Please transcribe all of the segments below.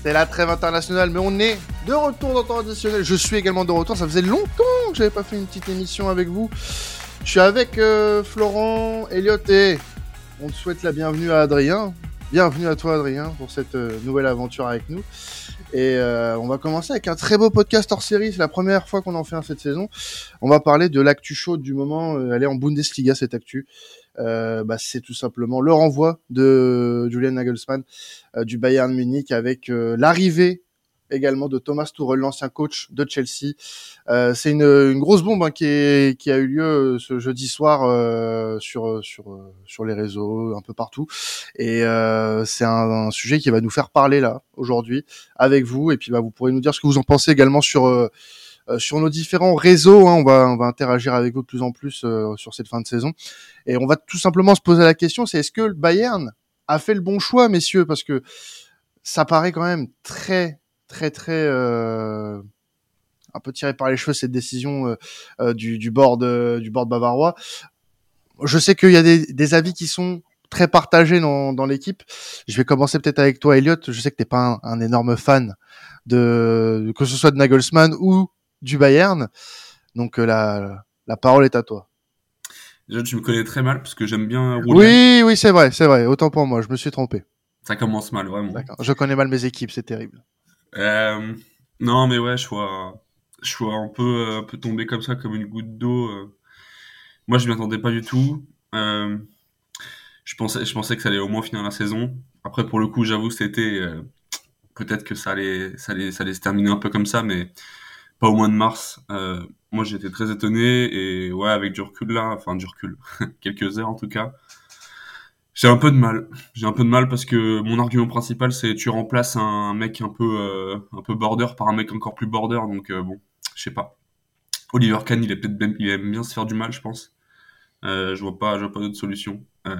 C'était la trêve internationale, mais on est de retour dans temps additionnel. Je suis également de retour. Ça faisait longtemps que j'avais pas fait une petite émission avec vous. Je suis avec euh, Florent, Elliot et on te souhaite la bienvenue à Adrien. Bienvenue à toi Adrien pour cette euh, nouvelle aventure avec nous. Et euh, on va commencer avec un très beau podcast hors série. C'est la première fois qu'on en fait un cette saison. On va parler de l'actu chaude du moment. Euh, elle est en Bundesliga cette actu. Euh, bah, c'est tout simplement le renvoi de Julian Nagelsmann euh, du Bayern Munich avec euh, l'arrivée également de Thomas Tuchel, l'ancien coach de Chelsea. Euh, c'est une, une, grosse bombe hein, qui, est, qui, a eu lieu ce jeudi soir sur sur sur les réseaux, un peu partout. Et c'est un, sujet qui va nous faire parler là aujourd'hui avec vous. Et puis bah, vous pourrez nous dire ce que vous en pensez également sur sur nos différents réseaux. Hein. on va interagir avec vous de plus en plus sur cette fin de saison. Et on va tout simplement se poser la question, c'est est-ce que le Bayern a fait le bon choix, messieurs, parce que ça paraît quand même très très très euh, un peu tiré par les cheveux cette décision euh, euh, du, du board du bavarois. Je sais qu'il y a des, avis qui sont très partagés dans, dans l'équipe. Je vais commencer peut-être avec toi, Elliot. Je sais que t'es pas un, un, énorme fan de que ce soit de Nagelsmann ou du Bayern. Donc la, la parole est à toi. Déjà, tu me connais très mal parce que j'aime bien rouler. Oui, oui, c'est vrai, c'est vrai. Autant pour moi, je me suis trompé. Ça commence mal, vraiment. Je connais mal mes équipes, c'est terrible. Euh, non, mais ouais, je vois, je vois un peu, un peu tomber comme ça, comme une goutte d'eau. Euh. Moi, je m'y attendais pas du tout. Euh, je pensais, je pensais que ça allait au moins finir la saison. Après, pour le coup, j'avoue, c'était euh, peut-être que ça allait, ça allait, ça allait se terminer un peu comme ça, mais pas au mois de mars. Euh, moi, j'étais très étonné et ouais, avec du recul là, enfin du recul, quelques heures en tout cas, j'ai un peu de mal. J'ai un peu de mal parce que mon argument principal, c'est tu remplaces un mec un peu, euh, un peu border par un mec encore plus border. Donc euh, bon, je sais pas. Oliver Kahn, il est peut-être il aime bien se faire du mal, je pense. Euh, je vois pas, je vois pas d'autre solution. Euh,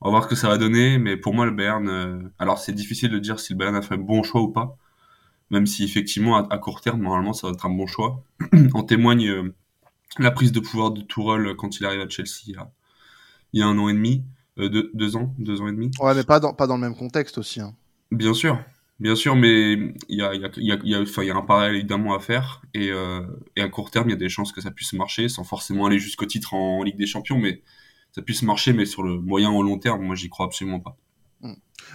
on va voir ce que ça va donner, mais pour moi, le Bayern, euh, alors c'est difficile de dire si le Bayern a fait un bon choix ou pas, même si effectivement à, à court terme, normalement, ça va être un bon choix. en témoigne euh, la prise de pouvoir de Tourelle quand il arrive à Chelsea il y a, il y a un an et demi. Euh, deux, deux, ans, deux ans et demi. Ouais, mais pas dans, pas dans le même contexte aussi. Hein. Bien sûr, bien sûr, mais il y a, y, a, y, a, y, a, enfin, y a un parallèle évidemment à faire, et, euh, et à court terme, il y a des chances que ça puisse marcher, sans forcément aller jusqu'au titre en, en, Ligue des Champions, mais ça puisse marcher, mais sur le moyen ou long terme, moi j'y crois absolument pas.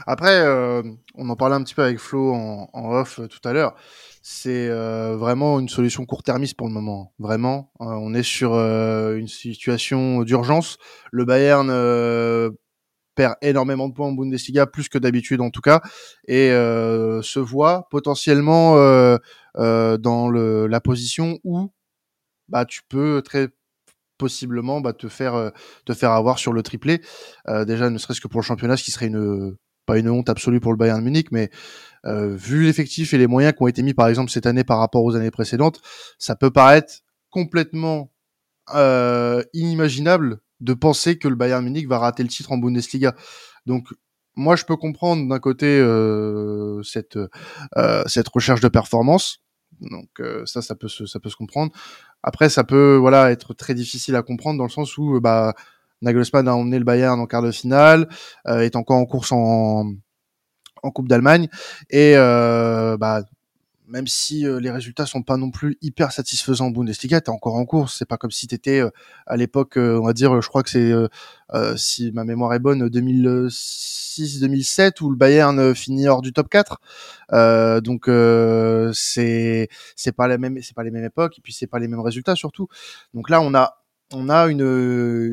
Après, euh, on en parlait un petit peu avec Flo en, en off euh, tout à l'heure. C'est euh, vraiment une solution court-termiste pour le moment. Vraiment, euh, on est sur euh, une situation d'urgence. Le Bayern perd énormément de points en Bundesliga, plus que d'habitude en tout cas, et se voit potentiellement dans le, la position où bah, tu peux très possiblement bah, te faire te faire avoir sur le triplé. déjà, ne serait-ce que pour le championnat, ce qui serait une pas une honte absolue pour le Bayern Munich, mais euh, vu l'effectif et les moyens qui ont été mis par exemple cette année par rapport aux années précédentes, ça peut paraître complètement euh, inimaginable de penser que le Bayern Munich va rater le titre en Bundesliga. Donc moi je peux comprendre d'un côté euh, cette euh, cette recherche de performance. Donc euh, ça ça peut se ça peut se comprendre. Après ça peut voilà être très difficile à comprendre dans le sens où bah Nagelsmann a emmené le Bayern en quart de finale, euh, est encore en course en, en Coupe d'Allemagne et euh, bah, même si euh, les résultats sont pas non plus hyper satisfaisants en Bundesliga, t'es encore en course. C'est pas comme si t'étais euh, à l'époque, euh, on va dire, je crois que c'est, si ma mémoire est bonne, 2006-2007 où le Bayern finit hors du top 4. donc c'est c'est pas la même, c'est pas les mêmes époques et puis c'est pas les mêmes résultats surtout. Donc là, on a on a une,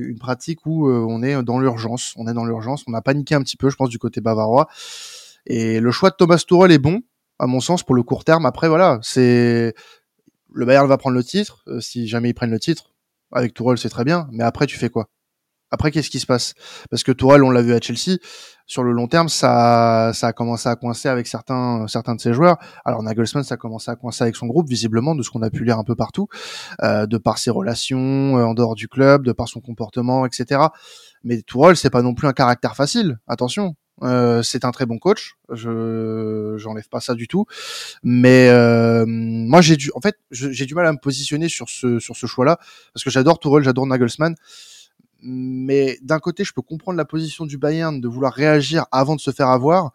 une pratique où on est dans l'urgence. On est dans l'urgence. On a paniqué un petit peu, je pense, du côté bavarois. Et le choix de Thomas Tuchel est bon, à mon sens, pour le court terme. Après, voilà, c'est le Bayern va prendre le titre. Euh, si jamais ils prennent le titre, avec Tuchel, c'est très bien. Mais après, tu fais quoi? Après, qu'est-ce qui se passe? Parce que Tuchel, on l'a vu à Chelsea, sur le long terme, ça, ça a commencé à coincer avec certains, certains de ses joueurs. Alors Nagelsmann, ça a commencé à coincer avec son groupe, visiblement, de ce qu'on a pu lire un peu partout, euh, de par ses relations euh, en dehors du club, de par son comportement, etc. Mais Tuchel, c'est pas non plus un caractère facile. Attention, euh, c'est un très bon coach, je j'enlève pas ça du tout, mais euh, moi j'ai du, en fait, j'ai du mal à me positionner sur ce sur ce choix-là parce que j'adore Tourelle, j'adore Nagelsmann, mais d'un côté je peux comprendre la position du Bayern de vouloir réagir avant de se faire avoir,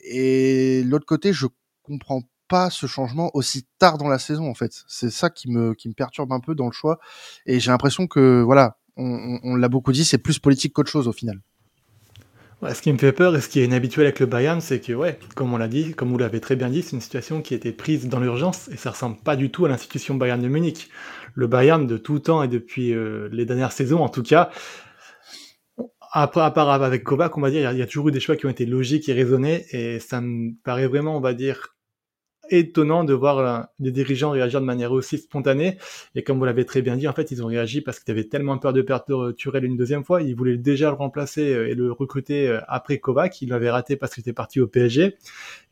et l'autre côté, je comprends pas ce changement aussi tard dans la saison en fait. C'est ça qui me qui me perturbe un peu dans le choix. Et j'ai l'impression que voilà, on, on l'a beaucoup dit, c'est plus politique qu'autre chose au final ce qui me fait peur et ce qui est inhabituel avec le Bayern, c'est que, ouais, comme on l'a dit, comme vous l'avez très bien dit, c'est une situation qui a été prise dans l'urgence et ça ressemble pas du tout à l'institution Bayern de Munich. Le Bayern de tout temps et depuis euh, les dernières saisons, en tout cas, après, à part avec Kovac, on va dire, il y, a toujours eu des choix qui ont été logiques et raisonnés et ça me paraît vraiment, on va dire, étonnant de voir des dirigeants réagir de manière aussi spontanée. Et comme vous l'avez très bien dit, en fait, ils ont réagi parce qu'ils avaient tellement peur de perdre Turel une deuxième fois. Ils voulaient déjà le remplacer euh, et le recruter euh, après Kovac. Ils l'avaient raté parce qu'il était parti au PSG.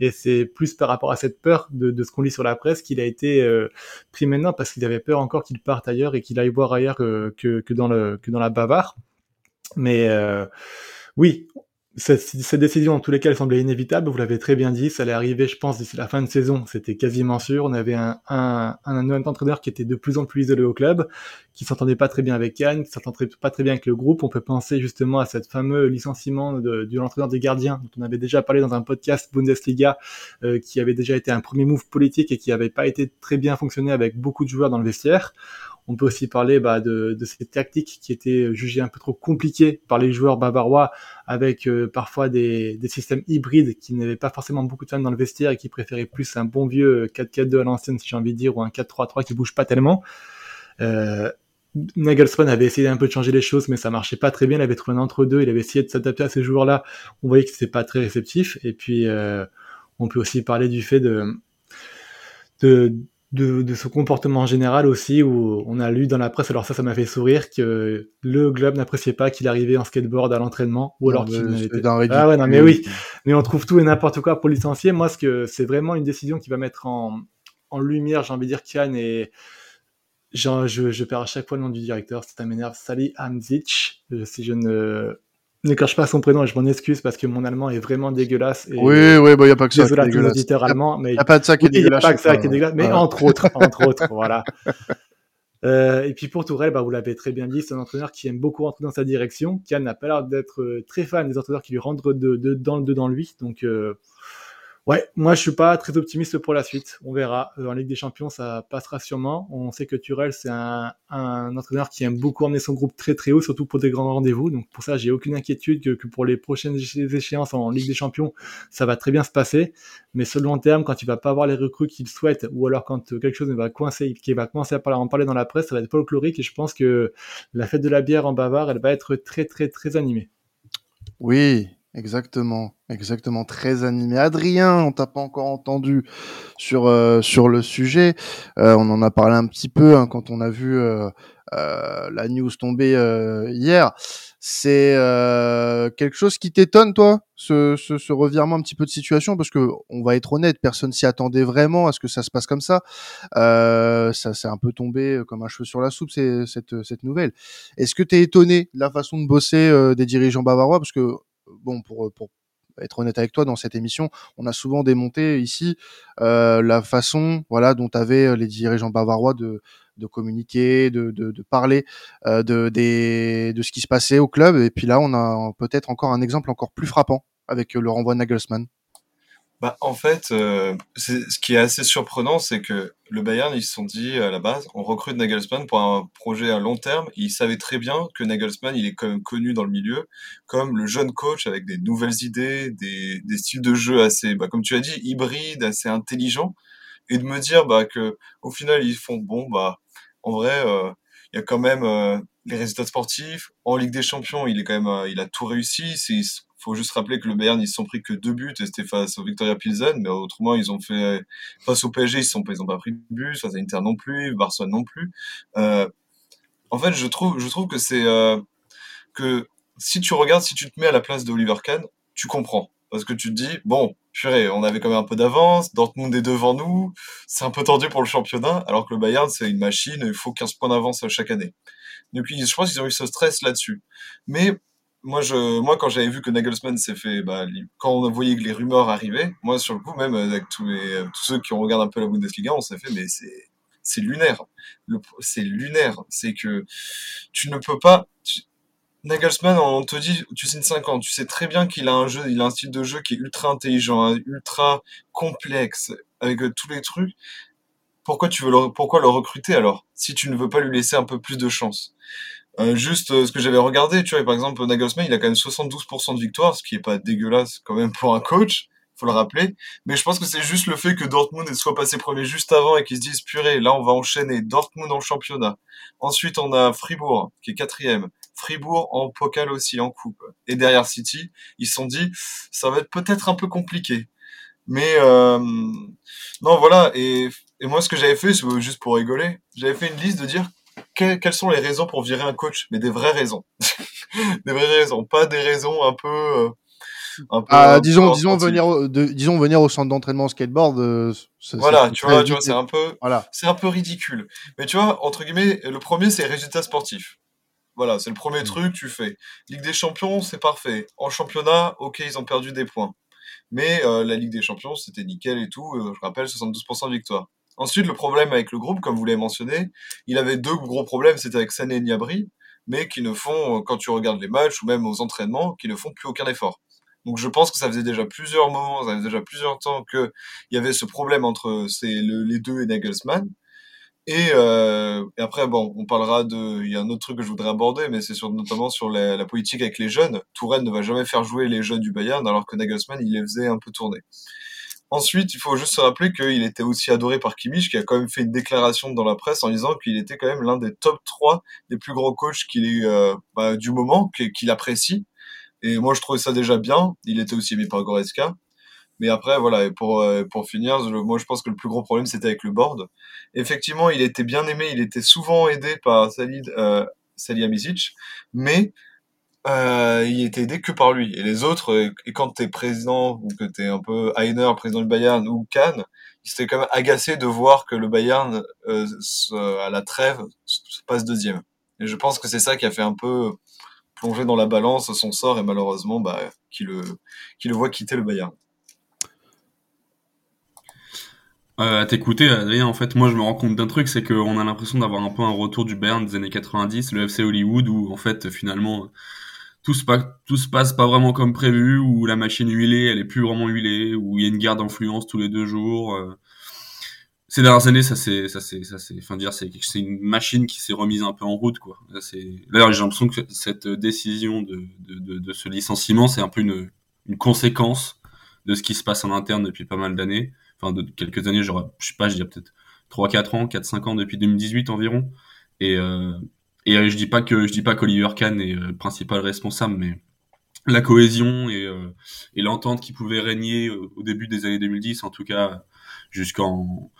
Et c'est plus par rapport à cette peur de, ce qu'on lit sur la presse qu'il a été euh, pris maintenant parce qu'il avait peur encore qu'il parte ailleurs et qu'il aille voir ailleurs que, dans, la Bavare. Mais oui, cette, décision, en tous les cas, elle semblait inévitable. Vous l'avez très bien dit, ça allait arriver, je pense, d'ici la fin de saison. C'était quasiment sûr. On avait un, un, un, entraîneur qui était de plus en plus isolé au club, qui s'entendait pas très bien avec Cannes, qui s'entendait pas très bien avec le groupe. On peut penser justement à cette fameux licenciement de, de l'entraîneur des gardiens, dont on avait déjà parlé dans un podcast Bundesliga, euh, qui avait déjà été un premier move politique et qui avait pas été très bien fonctionné avec beaucoup de joueurs dans le vestiaire. On peut aussi parler bah, de, ces tactiques qui étaient jugées un peu trop compliquées par les joueurs bavarois, avec euh, parfois des, des, systèmes hybrides qui n'avaient pas forcément beaucoup de fans dans le vestiaire et qui préféraient plus un bon vieux 4-4-2 à l'ancienne, si j'ai envie de dire, ou un 4-3-3 qui bouge pas tellement. Euh, Nagelsmann avait essayé un peu de changer les choses, mais ça marchait pas très bien. Il avait trouvé un entre-deux. Il avait essayé de s'adapter à ces joueurs-là. On voyait que c'était pas très réceptif. Et puis, euh, on peut aussi parler du fait de, de de, de ce comportement général aussi, où on a lu dans la presse, alors ça, ça m'a fait sourire, que le club n'appréciait pas qu'il arrivait en skateboard à l'entraînement, ou alors qu'il n'était... Ah ouais, non, mais oui, mais on trouve tout et n'importe quoi pour licencier. Moi, ce que c'est vraiment une décision qui va mettre en, en lumière, j'ai envie de dire, Kian et je, je, je perds à chaque fois le nom du directeur, ça m'énerve, Sally Hamzic, euh, si je ne n'écorche pas son prénom et je m'en excuse parce que mon allemand est vraiment dégueulasse. Et oui, oui, bah, il n'y a pas que ça. Désolé à auditeurs allemands, mais. Il n'y a pas de ça qui est dégueulasse. Pas que ça qui est dégueulasse, mais entre autres, entre autres, voilà. Euh, et puis pour Tourelle, bah, vous l'avez très bien dit, c'est un entraîneur qui aime beaucoup rentrer dans sa direction. Kian n'a pas l'air d'être euh, très fan des entraîneurs qui lui rentrent de, de, dans dedans lui. Donc, euh, Ouais, moi je suis pas très optimiste pour la suite. On verra. Euh, en Ligue des Champions, ça passera sûrement. On sait que Turel, c'est un, un, entraîneur qui aime beaucoup emmener son groupe très très haut, surtout pour des grands rendez-vous. Donc pour ça, j'ai aucune inquiétude que, que, pour les prochaines échéances en Ligue des Champions, ça va très bien se passer. Mais sur le long terme, quand il va pas avoir les recrues qu'il souhaite, ou alors quand quelque chose va coincer, qui va commencer à en parler dans la presse, ça va être folklorique. Et je pense que la fête de la bière en Bavard, elle va être très très très animée. Oui, Exactement, exactement, très animé. Adrien, on t'a pas encore entendu sur euh, sur le sujet. Euh, on en a parlé un petit peu hein, quand on a vu euh, la news tomber hier. C'est quelque chose qui t'étonne, toi, ce, ce, ce, revirement un petit peu de situation, parce que on va être honnête, personne s'y attendait vraiment à ce que ça se passe comme ça. ça s'est un peu tombé comme un cheveu sur la soupe, cette cette nouvelle. Est-ce que tu es étonné de la façon de bosser des dirigeants bavarois, parce que bon, pour, pour être honnête avec toi, dans cette émission, on a souvent démonté ici euh, la façon, voilà, dont avaient euh, les dirigeants bavarois de, communiquer, de, parler euh, de, de ce qui se passait au club. Et puis là, on a peut-être encore un exemple encore plus frappant avec le renvoi de Nagelsmann. Bah, en fait, euh, ce qui est assez surprenant, c'est que le Bayern, ils se sont dit à la base, on recrute Nagelsmann pour un projet à long terme. Ils savaient très bien que Nagelsmann, il est quand même connu dans le milieu comme le jeune coach avec des nouvelles idées, des, des styles de jeu assez, bah, comme tu as dit, hybrides, assez intelligents. Et de me dire bah, que au final, ils font bon, bah, en vrai, euh, il y a quand même euh, les résultats sportifs. En Ligue des Champions, il est quand même, euh, il a tout réussi. Faut juste rappeler que le Bayern, ils se sont pris que deux buts et c'était face au Victoria Pilsen, mais autrement, ils ont fait, face au PSG, ils sont, ils ont pas pris de but, face à Inter non plus, Barcelone non plus. Euh, en fait, je trouve, je trouve que c'est, euh, que si tu regardes, si tu te mets à la place de Oliver Kahn, tu comprends. Parce que tu te dis, bon, purée, on avait quand même un peu d'avance, Dortmund est devant nous, c'est un peu tendu pour le championnat, alors que le Bayern, c'est une machine, il faut 15 points d'avance chaque année. Donc, je pense qu'ils ont eu ce stress là-dessus. Mais moi, quand j'avais vu que Nagelsmann s'est fait, bah, quand on voyait que les rumeurs arrivaient, moi, sur le coup, même avec tous, tous ceux qui regardé un peu la Bundesliga, on s'est fait, mais c'est, lunaire. C'est lunaire. C'est que tu ne peux pas. Nagelsmann, on te dit, tu signes 5 ans, tu sais très bien qu'il a un jeu, il a un style de jeu qui est ultra intelligent, hein, ultra complexe, avec euh, tous les trucs. Pourquoi tu veux pourquoi le recruter alors, si tu ne veux pas lui laisser un peu plus de chance? Euh, Juste euh, ce que j'avais regardé, tu vois, par exemple, Nagelsmann, il a quand même 72% de victoire, ce qui est pas dégueulasse quand même pour un coach faut le rappeler. Mais je pense que c'est juste le fait que Dortmund soit passé premier juste avant et qu'ils se disent purée, là on va enchaîner Dortmund en championnat. Ensuite on a Fribourg qui est quatrième. Fribourg en pokal aussi en coupe. Et derrière City, ils se sont dit ça va être peut-être un peu compliqué. Mais euh, non voilà et, et moi ce que j'avais fait juste pour rigoler, j'avais fait une liste de dire quelles sont les raisons pour virer un coach, mais des vraies raisons, des vraies raisons, pas des raisons un peu euh, ah, disons, disons venir, au, de, disons venir au centre d'entraînement skateboard. Euh, voilà, tu vois, tu vois, c'est un peu, voilà. c'est un peu ridicule. Mais tu vois, entre guillemets, le premier c'est résultats sportifs. Voilà, c'est le premier mm. truc tu fais. Ligue des Champions, c'est parfait. En championnat, ok, ils ont perdu des points. Mais euh, la Ligue des Champions, c'était nickel et tout. Euh, je rappelle, 72% de victoire. Ensuite, le problème avec le groupe, comme vous l'avez mentionné, il avait deux gros problèmes. C'était avec Sané et Niabri, mais qui ne font, quand tu regardes les matchs ou même aux entraînements, qui ne font plus aucun effort. Donc je pense que ça faisait déjà plusieurs moments, ça faisait déjà plusieurs temps qu'il y avait ce problème entre les deux et Nagelsmann. Euh, et, après, bon, on parlera de. Il y a un autre truc que je voudrais aborder, mais c'est sur, notamment sur la, politique avec les jeunes. Touraine ne va jamais faire jouer les jeunes du Bayern, alors que Nagelsmann, il les faisait un peu tourner. Ensuite, il faut juste se rappeler qu'il était aussi adoré par Kimmich, qui a quand même fait une déclaration dans la presse en disant qu'il était quand même l'un des top 3 des plus grands coachs qu'il est, euh, bah, du moment, qu'il apprécie. Et moi, je trouvais ça déjà bien. Il était aussi aimé par Goretzka. Mais après, voilà, et pour, euh, pour finir, moi, je pense que le plus gros problème, c'était avec le board. Effectivement, il était bien aimé, il était souvent aidé par Salid, euh, mais euh, il était aidé que par lui. Et les autres, euh, et quand t'es président, ou que t'es un peu Heiner, président du Bayern, ou Kahn, ils étaient quand même agacés de voir que le Bayern, euh, à la trêve, se passe deuxième. Et je pense que c'est ça qui a fait un peu plongé dans la balance son sort et malheureusement bah, qui, le, qui le voit quitter le Bayern. Euh, à t'écouter, Adrien, en fait, moi je me rends compte d'un truc, c'est qu'on a l'impression d'avoir un peu un retour du Bayern des années 90, le FC Hollywood, où en fait finalement tout se, passe, pas vraiment comme prévu, où la machine huilée, elle est plus vraiment huilée, où il y a une guerre d'influence tous les deux jours. Euh, ces dernières années, ça c'est, ça c'est, ça c'est, enfin dire, c'est, une machine qui s'est remise un peu en route, quoi. D'ailleurs, j'ai l'impression que cette décision de, de, de, ce licenciement, c'est un peu une, une conséquence de ce qui se passe en interne depuis pas mal d'années. Enfin, de quelques années, je sais pas, je dirais peut-être 3, 4 ans, 4, 5 ans depuis 2018 environ. Et, euh, et euh, je dis pas que, je dis pas qu'Oliver Kahn est le euh, principal responsable, mais la cohésion et, euh, et l'entente qui pouvait régner au début des années 2010, en tout cas, jusqu'en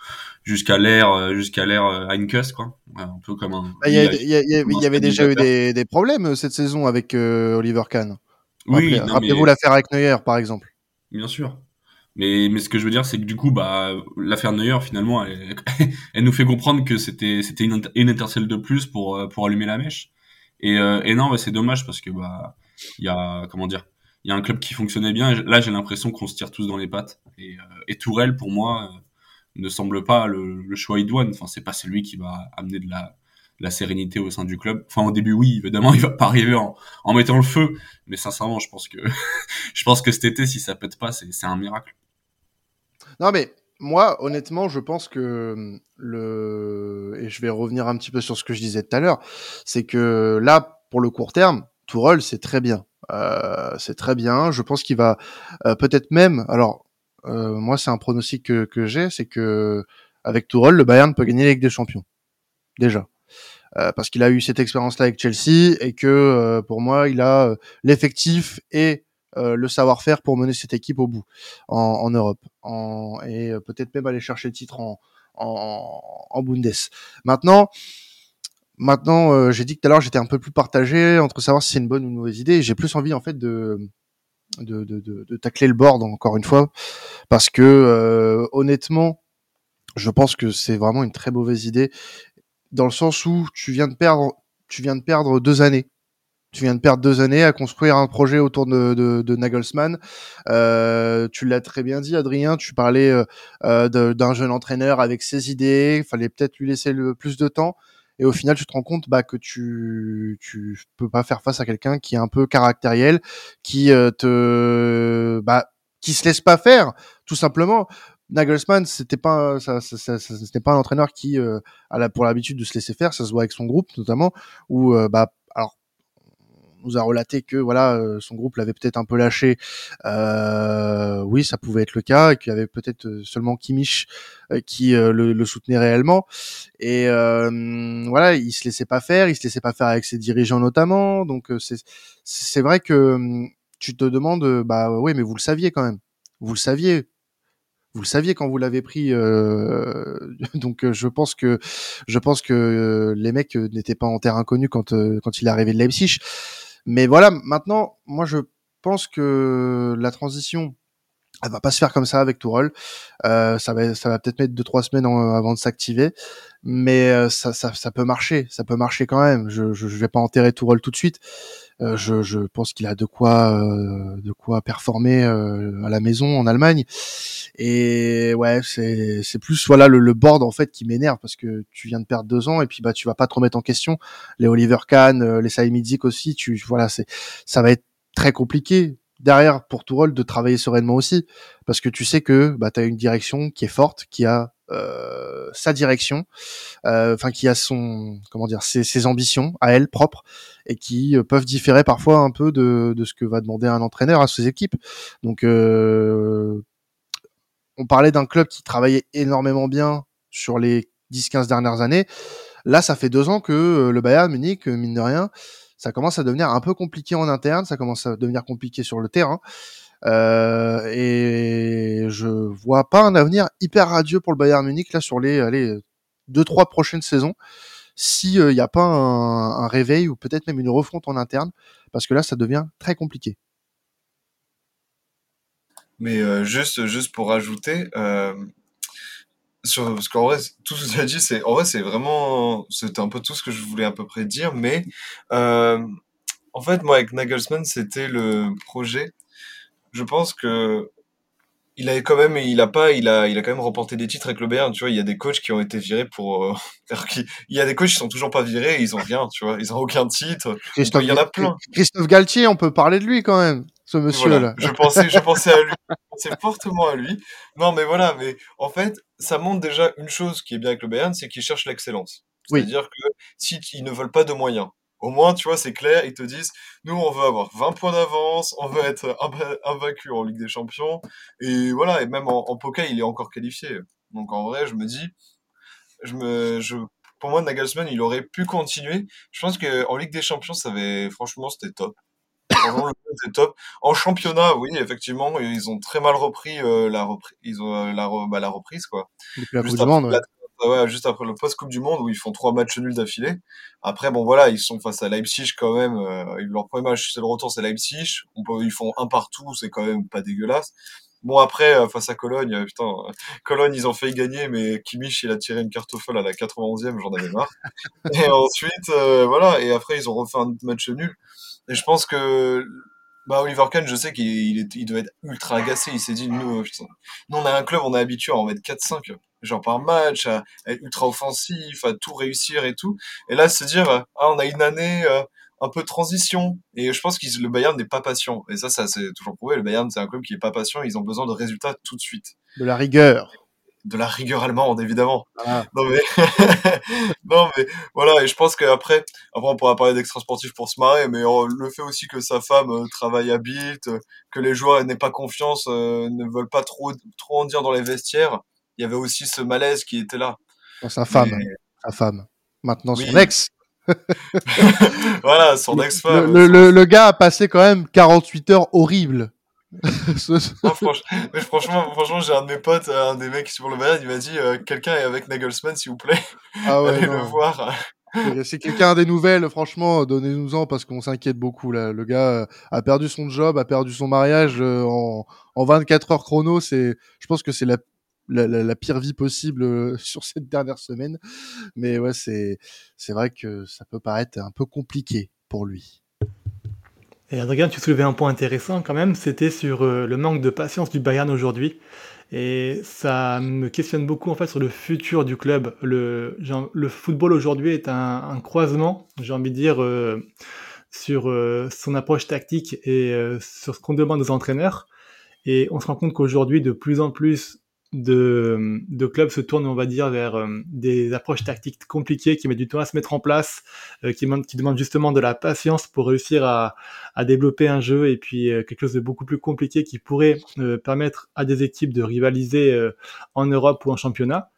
jusqu'à l'ère euh, jusqu'à l'ère euh, Heinkes quoi. Un peu comme un il y, avait déjà eu des, des, problèmes euh, cette saison avec Oliver Kahn. Oui rappelez-vous l'affaire avec Neuer par exemple. Bien sûr mais, mais ce que je veux dire, c'est que du coup, bah, l'affaire Neuer, finalement, elle, elle, nous fait comprendre que c'était, c'était une, une de plus pour, pour allumer la mèche. Et, et non, bah, c'est dommage parce que, bah, il y a, comment dire, il y a un club qui fonctionnait bien. là, j'ai l'impression qu'on se tire tous dans les pattes. Et, euh, et Tourelle, pour moi, euh, ne semble pas le, le, choix idoine. Enfin, c'est pas celui qui va amener de la, la sérénité au sein du club. Enfin, au début, oui, évidemment, il va pas arriver en, mettant le feu. Mais sincèrement, je pense que, je pense que cet été, si ça pète pas, c'est un miracle. Non, mais moi, honnêtement, je pense que le et je vais revenir un petit peu sur ce que je disais tout à l'heure, c'est que là, pour le court terme, Tourelle, c'est très bien. Euh, c'est très bien. Je pense qu'il va euh, peut-être même. Alors, euh, moi, c'est un pronostic que, que j'ai, c'est que avec Tourelle, le Bayern peut gagner la Ligue des Champions. Déjà. Parce qu'il a eu cette expérience-là avec Chelsea et que pour moi, il a l'effectif et le savoir-faire pour mener cette équipe au bout en, en Europe en, et peut-être même aller chercher le titre en, en, en Bundes. Maintenant, Maintenant, euh, j'ai dit que tout à l'heure, j'étais un peu plus partagé entre savoir si c'est une bonne ou une mauvaise idée. J'ai plus envie, en fait, de, de, de, de, tacler le board, encore une fois, parce que, euh, honnêtement, je pense que c'est vraiment une très mauvaise idée, dans le sens où tu viens de perdre, tu viens de perdre deux années. Tu viens de perdre deux années à construire un projet autour de, de, de Nagelsmann. Euh, tu l'as très bien dit, Adrien. Tu parlais euh, d'un jeune entraîneur avec ses idées. Il fallait peut-être lui laisser le plus de temps. et au final tu te rends compte bah, que tu tu peux pas faire face à quelqu'un qui est un peu caractériel, qui euh, te bah qui se laisse pas faire tout simplement. Nagelsmann, c'était pas ça, ça, ça, c'était pas un entraîneur qui euh, a la, pour l'habitude de se laisser faire, ça se voit avec son groupe notamment où euh, bah nous a relaté que voilà euh, son groupe l'avait peut-être un peu lâché. Euh, oui, ça pouvait être le cas qu'il y avait peut-être euh, seulement Kimmich qui le, soutenait réellement. Et voilà, il se laissait pas faire, il se laissait pas faire avec ses dirigeants notamment. Donc c'est c'est vrai que tu te demandes bah oui, mais vous le saviez quand même. Vous le saviez, vous le saviez quand vous l'avez pris. Euh, donc je pense que je pense que les mecs n'étaient pas en terre inconnue quand quand il est arrivé de Leipzig. Mais voilà, maintenant, moi je pense que la transition, elle va pas se faire comme ça avec Tourelle. Euh, ça va, ça va peut-être mettre deux trois semaines avant de s'activer, mais euh, ça, ça, ça, peut marcher, ça peut marcher quand même. Je, je, vais pas enterrer Tourelle tout de suite. Euh, je, je, pense qu'il a de quoi, euh, de quoi performer euh, à la maison en Allemagne. Et ouais, c'est, c'est plus voilà le, le board en fait qui m'énerve parce que tu viens de perdre deux ans et puis bah tu vas pas te remettre en question. Les Oliver Kahn, les Saïmidik aussi, tu voilà, c'est, ça va être très compliqué derrière pour Tourelle de travailler sereinement aussi parce que tu sais que bah tu as une direction qui est forte, qui a euh, sa direction, euh, enfin qui a son comment dire ses, ses, ambitions à elle propres et qui euh, peuvent différer parfois un peu de, de, ce que va demander un entraîneur à ses équipes. Donc on parlait d'un club qui travaillait énormément bien sur les 10-15 dernières années. Là, ça fait deux ans que le Bayern Munich, mine de rien, ça commence à devenir un peu compliqué en interne, ça commence à devenir compliqué sur le terrain. Euh, et je vois pas un avenir hyper radieux pour le Bayern Munich là sur les, les deux trois prochaines saisons s'il n'y euh, a pas un, réveil ou peut-être même une refonte en interne parce que là ça devient très compliqué. Mais euh, juste juste pour rajouter parce qu'en vrai tout ce que tu as dit c'est en vrai c'est vraiment c'était un peu tout ce que je voulais à peu près dire mais en fait moi avec Nagelsmann c'était le projet je pense que il avait quand même, il a pas, il a, il a quand même remporté des titres avec le Bayern. Tu vois, il y a des coachs qui ont été virés pour, euh, il y a des coachs qui sont toujours pas virés, ils ont rien, tu vois, ils ont aucun titre. il y en a plein. Christophe Galtier, on peut parler de lui quand même, ce monsieur-là. je pensais, je pensais à lui, je fortement à lui. Non, mais voilà, mais en fait, ça montre déjà une chose qui est bien avec le Bayern, c'est qu'ils cherchent l'excellence. C'est-à-dire que si ils ne veulent pas de moyens, au moins, tu vois, c'est clair, ils te disent, nous, on veut avoir 20 points d'avance, on veut être invaincu en Ligue des Champions, et voilà, et même en, en poker, il est encore qualifié. Donc en vrai, je me dis, je me, je, pour moi, Nagelsmann, il aurait pu continuer. Je pense qu'en Ligue des Champions, ça avait, franchement, c'était top. Franchement, c'était top. En championnat, oui, effectivement, ils ont très mal repris euh, la reprise, ils ont euh, la, bah, la reprise quoi. Juste après, ouais, juste après le post-Coupe du Monde où ils font trois matchs nuls d'affilée. Après, bon voilà, ils sont face à Leipzig quand même. Euh, leur premier match, c'est le retour, c'est Leipzig. On peut, ils font un partout, c'est quand même pas dégueulasse. Bon après, euh, face à Cologne, euh, putain, Cologne, ils ont failli gagner, mais Kimmich, il a tiré une carte folle à la 91e, j'en avais marre. et ensuite, voilà, et après, ils ont refait un match nul. Et je pense que bah, Oliver Kahn, je sais qu'il il, devait être ultra agacé. Il s'est dit, nous, putain, nous, on a un club, on est habitué à en mettre 4-5 genre par match, à, être ultra offensif, à tout réussir et tout. Et là, se dire, ah, on a une année euh, un peu de transition. Et je pense que le Bayern n'est pas patient. Et ça, ça c'est toujours prouvé. Le Bayern, c'est un club qui est pas patient. Ils ont besoin de résultats tout de suite. De la rigueur. De la rigueur allemande, évidemment. Ah. Non, mais... non, mais voilà. Et je pense qu'après, après, on pourra parler d'extra sportif pour se marrer, mais oh, le fait aussi que sa femme euh, travaille à Bilt, que les joueurs n'aient pas confiance, euh, ne veulent pas trop, trop en dire dans les vestiaires il y avait aussi ce malaise qui était là. sa femme, sa femme. Maintenant son ex. voilà, son ex-femme. Le, gars a passé quand même 48 heures horribles. franchement, franchement, j'ai un de mes potes, un des mecs sur le Bayern, il m'a dit euh, quelqu'un est avec Nagelsmann, s'il vous plaît. Ah Allez le voir. Si quelqu'un a des nouvelles, franchement, donnez-nous-en parce qu'on s'inquiète beaucoup. Là. Le gars euh, a perdu son job, a perdu son mariage euh, en, en 24 heures chrono. C'est, je pense que c'est la la, pire vie possible euh, sur cette dernière semaine. Mais ouais, c'est c'est vrai que ça peut paraître un peu compliqué pour lui. Et Adrien, tu soulevais un point intéressant quand même, c'était sur euh, le manque de patience du Bayern aujourd'hui. Et ça me questionne beaucoup en fait sur le futur du club. Le, football aujourd'hui est un, croisement, j'ai envie de dire, euh, sur son approche tactique et sur ce qu'on demande aux entraîneurs. Et on se rend compte qu'aujourd'hui, de plus en plus de, de, clubs se tournent, on va dire, vers euh, des approches tactiques compliquées qui mettent du temps à se mettre en place, qui, qui, demandent justement de la patience pour réussir à, à développer un jeu et puis quelque chose de beaucoup plus compliqué qui pourrait permettre à des équipes de rivaliser en Europe ou en championnat.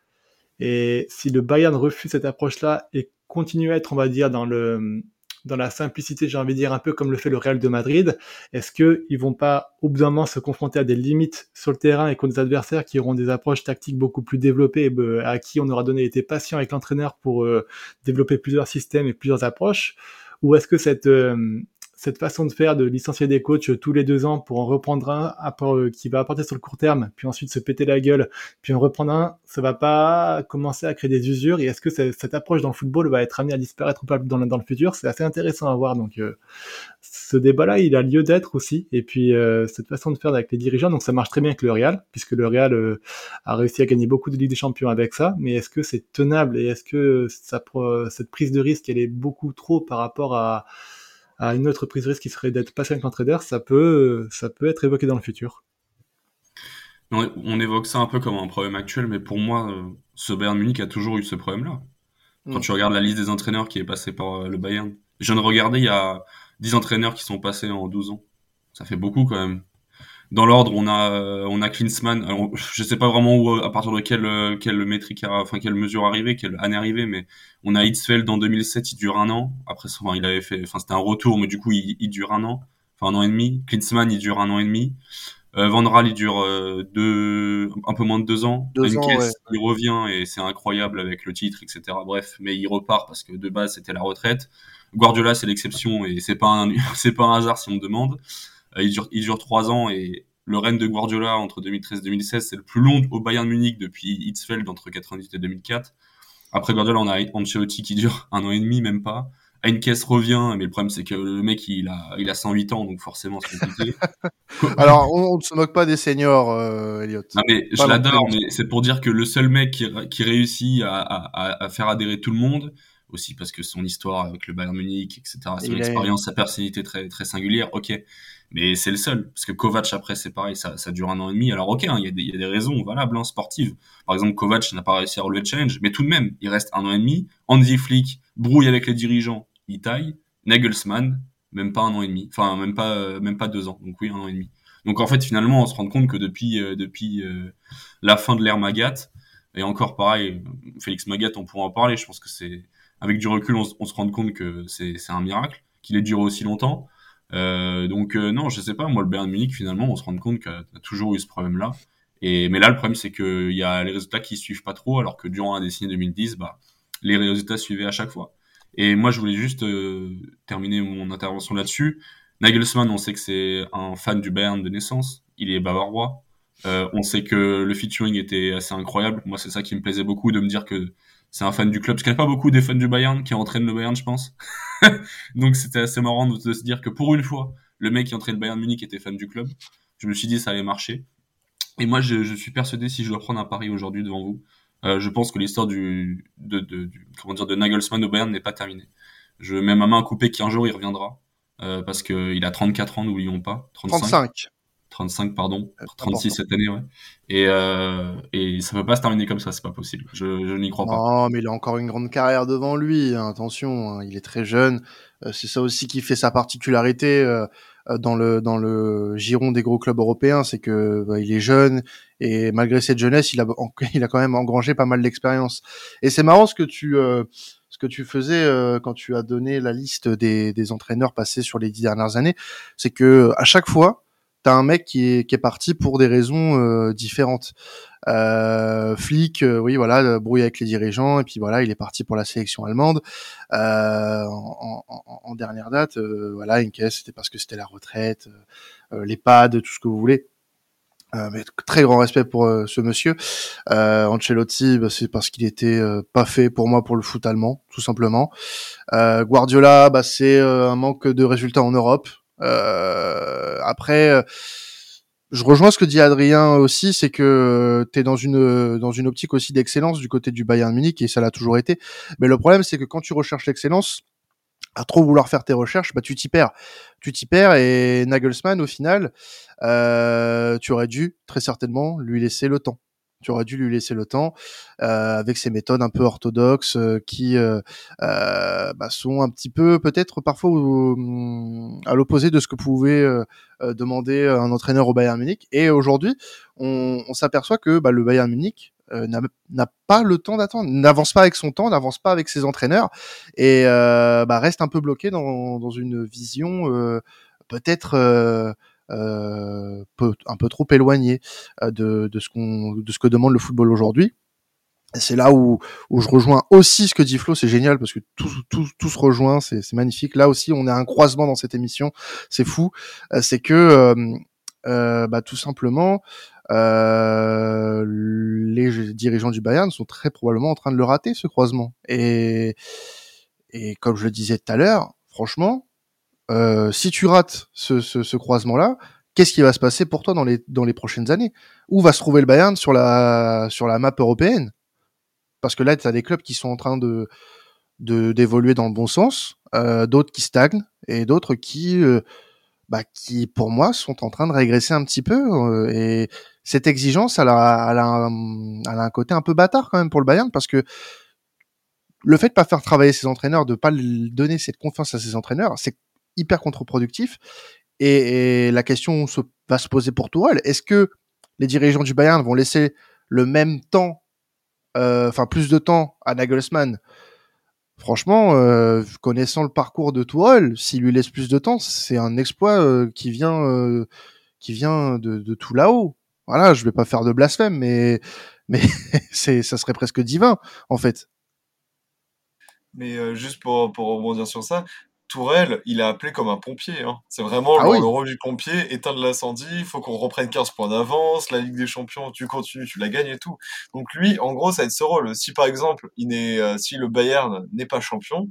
Et si le Bayern refuse cette approche-là et continue à être, on va dire, dans le dans la simplicité, j'ai envie de dire, un peu comme le fait le Real de Madrid. Est-ce qu'ils vont pas, au bout d'un moment, se confronter à des limites sur le terrain et contre des adversaires qui auront des approches tactiques beaucoup plus développées euh, à qui on aura donné été patient avec l'entraîneur pour euh, développer plusieurs systèmes et plusieurs approches? Ou est-ce que cette, euh, cette façon de faire, de licencier des coachs tous les deux ans pour en reprendre un euh, qui va apporter sur le court terme, puis ensuite se péter la gueule, puis en reprendre un, ça va pas commencer à créer des usures. Et est-ce que cette approche dans le football va être amenée à disparaître dans le, dans le futur? C'est assez intéressant à voir. Donc euh, ce débat-là, il a lieu d'être aussi. Et puis euh, cette façon de faire avec les dirigeants, donc ça marche très bien avec le Real, puisque le Real a réussi à gagner beaucoup de Ligue des Champions avec ça. Mais est-ce que c'est tenable? Et est-ce que cette prise de risque, elle est beaucoup trop par rapport à à une autre prise de risque qui serait d'être passé avec un trader, ça peut, ça peut être évoqué dans le futur. On évoque ça un peu comme un problème actuel, mais pour moi, euh, ce Bayern Munich a toujours eu ce problème-là. Quand mm. tu regardes la liste des entraîneurs qui est passée par euh, le Bayern, je viens de regarder, il y a 10 entraîneurs qui sont passés en 12 ans. Ça fait beaucoup quand même dans l'ordre, on a euh, on a Klinsmann. Alors, je sais pas vraiment où, à partir de quelle euh, quelle métrique, enfin quelle mesure arrivée, quelle année arrivée, mais on a Hitzfeld en 2007, il dure un an. Après, enfin, il avait fait, enfin c'était un retour, mais du coup il, il, dure un an, enfin un an et demi. Klinsmann, il dure un an et demi. Euh, Van Raal, il dure euh, deux, un peu moins de deux ans. Deux ans ouais. il revient et c'est incroyable avec le titre, etc. Bref, mais il repart parce que de base c'était la retraite. Guardiola, c'est l'exception et c'est pas un, c'est pas un hasard si on me demande. Euh, il dure, il dure trois ans et le règne de Guardiola entre 2013 et 2016, c'est le plus long au Bayern Munich depuis Hitzfeld entre 98 et 2004. Après Guardiola, on a Ancelotti qui dure un an et demi, même pas. Heinkes revient, mais le problème c'est que le mec il a il a 108 ans, donc forcément c'est compliqué. Alors on, ne se moque pas des seniors, euh, Elliot. Ah, mais je l'adore, mais c'est pour dire que le seul mec qui, qui réussit à, à, à, faire adhérer tout le monde, aussi parce que son histoire avec le Bayern Munich, etc., son expérience, sa personnalité très très singulière, ok mais c'est le seul parce que Kovac après c'est pareil ça, ça dure un an et demi. Alors ok hein, il y, y, a des raisons valables hein, sportives. Par exemple Kovac n'a pas réussi à relever le challenge mais tout de même il reste un an et demi. Andy Flick brouille avec les dirigeants il taille. Nagelsmann même pas un an et demi. Enfin même pas euh, même pas deux ans. Donc oui un an et demi. Donc en fait finalement on se rend compte que depuis euh, depuis euh, la fin de l'ère Magat et encore pareil Félix Magat on pourra en parler je pense que c'est avec du recul on, on se rend compte que c'est un miracle qu'il ait duré aussi longtemps euh, donc euh, non, je sais pas. Moi, le Bayern Munich, finalement, on se rend compte qu'il a toujours eu ce problème-là. Et mais là, le problème, c'est qu'il y a les résultats qui suivent pas trop, alors que durant la décennie 2010, bah, les résultats suivaient à chaque fois. Et moi, je voulais juste euh, terminer mon intervention là-dessus. Nagelsmann, on sait que c'est un fan du Bayern de naissance. Il est bavarois. Euh, on sait que le featuring était assez incroyable. Moi, c'est ça qui me plaisait beaucoup de me dire que c'est un fan du club. Parce qu'il pas beaucoup des fans du Bayern qui entraînent le Bayern, je pense. Donc c'était assez marrant de, se dire que pour une fois, le mec qui entraîne le Bayern Munich était fan du club. Je me suis dit ça allait marcher. Et moi, je, suis persuadé si je dois prendre un pari aujourd'hui devant vous, euh, je pense que l'histoire du, de, de, de Nagelsmann au Bayern n'est pas terminée. Je mets ma main à couper qu'un jour il reviendra. Euh, parce qu'il a 34 ans, n'oublions pas. 35. 35. 35 pardon, 36 cette année, ouais. Et, euh, et ça peut pas se terminer comme ça, c'est pas possible. Je, je n'y crois pas. Non, mais il a encore une grande carrière devant lui. Hein, attention, hein, il est très jeune. Euh, c'est ça aussi qui fait sa particularité euh, euh, dans le dans le giron des gros clubs européens, c'est que bah, il est jeune et malgré cette jeunesse, il a il a quand même engrangé pas mal d'expérience. Et c'est marrant ce que tu ce que tu faisais quand tu as donné la liste des, des entraîneurs passés sur les dix dernières années, c'est que à chaque fois t'as un mec qui est, parti pour des raisons euh, différentes. Euh, flic, euh, oui, voilà, euh, brouille avec les dirigeants, et puis voilà, il est parti pour la sélection allemande. Euh, en, dernière date, voilà, une c'était parce que c'était la retraite, l'EHPAD, tout ce que vous voulez. mais très grand respect pour ce monsieur. Ancelotti, bah, c'est parce qu'il était pas fait pour moi pour le foot allemand, tout simplement. Guardiola, bah, c'est un manque de résultats en Europe. Euh, après, je rejoins ce que dit Adrien aussi, c'est que tu es dans une dans une optique aussi d'excellence du côté du Bayern Munich et ça l'a toujours été. Mais le problème c'est que quand tu recherches l'excellence, à trop vouloir faire tes recherches, bah tu t'y perds. Tu t'y perds et Nagelsmann au final, euh, tu aurais dû très certainement lui laisser le temps tu aurais dû lui laisser le temps euh, avec ses méthodes un peu orthodoxes euh, qui euh, euh, bah, sont un petit peu peut-être parfois à l'opposé de ce que pouvait euh, demander un entraîneur au Bayern Munich. Et aujourd'hui, on, on s'aperçoit que bah, le Bayern Munich n'a pas le temps d'attendre, n'avance pas avec son temps, n'avance pas avec ses entraîneurs et bah, reste un peu bloqué dans, dans une vision peut-être euh, un peu trop éloigné euh, de, ce que demande le football aujourd'hui. C'est là où, je rejoins aussi ce que dit Flo, c'est génial parce que tout, se rejoint, c'est, magnifique. Là aussi, on a un croisement dans cette émission, c'est fou. Euh, c'est que bah, tout simplement, les dirigeants du Bayern sont très probablement en train de le rater ce croisement. Et, et comme je le disais tout à l'heure, franchement, euh, si tu rates ce, ce, croisement-là, qu'est-ce qui va se passer pour toi dans les, dans les prochaines années? Où va se trouver le Bayern sur la, sur la map européenne? Parce que là, tu as des clubs qui sont en train de d'évoluer dans le bon sens, euh, d'autres qui stagnent et d'autres qui, euh, bah, qui, pour moi, sont en train de régresser un petit peu. Et cette exigence, elle a, elle, a un, elle a un côté un peu bâtard quand même pour le Bayern parce que le fait de pas faire travailler ses entraîneurs, de pas donner cette confiance à ses entraîneurs, c'est hyper contre-productif. Et, la question va se poser pour Tourelle. Est-ce que les dirigeants du Bayern vont laisser le même temps, euh, enfin plus de temps à Nagelsmann? Franchement, euh, connaissant le parcours de Tourelle, s'il lui laisse plus de temps, c'est un exploit euh, qui vient, qui vient de, tout là-haut. Voilà, je vais pas faire de blasphème, mais mais c'est ça serait presque divin en fait. Mais juste pour, pour rebondir sur ça, Tourelle, il a appelé comme un pompier. Hein. C'est vraiment ah le, rôle du pompier, éteindre l'incendie, il faut qu'on reprenne 15 points d'avance, la Ligue des Champions, tu continues, tu la gagnes et tout. Donc lui, en gros, ça va être ce rôle. Si par exemple, il euh, si le Bayern n'est pas champion,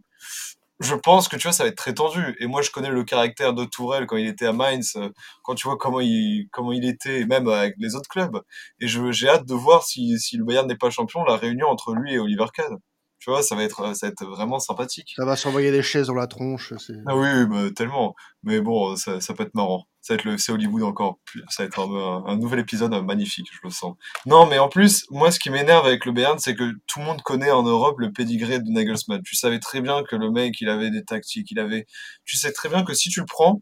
je pense que tu vois, ça va être très tendu. Et moi, je connais le caractère de Tourelle quand il était à Mainz, euh, quand tu vois comment il, comment il était, même avec les autres clubs. Et j'ai hâte de voir si, si le Bayern n'est pas champion, la réunion entre lui et Oliver Kahn tu vois, ça va être, ça va être vraiment sympathique. Ça va s'envoyer des chaises dans la tronche. Ah oui, bah, tellement. Mais bon, ça, ça peut être marrant. Ça va être le c'est Hollywood encore plus. Ça va être un, un, nouvel épisode magnifique, je le sens. Non, mais en plus, moi, ce qui m'énerve avec le Bayern, c'est que tout le monde connaît en Europe le pédigré de Nagelsmann. Tu savais très bien que le mec, il avait des tactiques, il avait. Tu sais très bien que si tu le prends,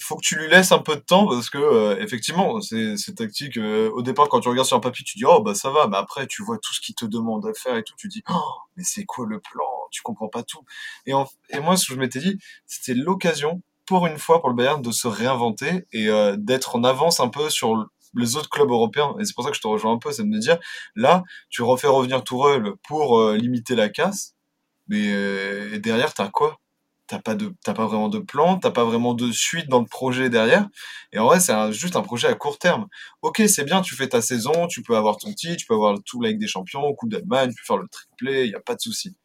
faut que tu lui laisses un peu de temps parce que euh, effectivement c'est c'est tactique euh, au départ quand tu regardes sur un papier tu dis oh bah ça va mais après tu vois tout ce qu'il te demande à faire et tout tu dis oh mais c'est quoi le plan? Tu comprends pas tout. Et et moi ce que je m'étais dit c'était l'occasion pour une fois pour le Bayern de se réinventer et euh, d'être en avance un peu sur les autres clubs européens. Et c'est pour ça que je te rejoins un peu c'est de me dire là tu refais revenir Tourelle pour limiter la casse mais derrière t'as quoi? T'as pas de t'as pas vraiment de plan, t'as pas vraiment de suite dans le projet derrière. Et en vrai, c'est juste un projet à court terme. Ok, c'est bien, tu fais ta saison, tu peux avoir ton titre, tu peux avoir tout avec des champions, Coupe d'Allemagne, tu peux faire le triplé, il y a pas de souci.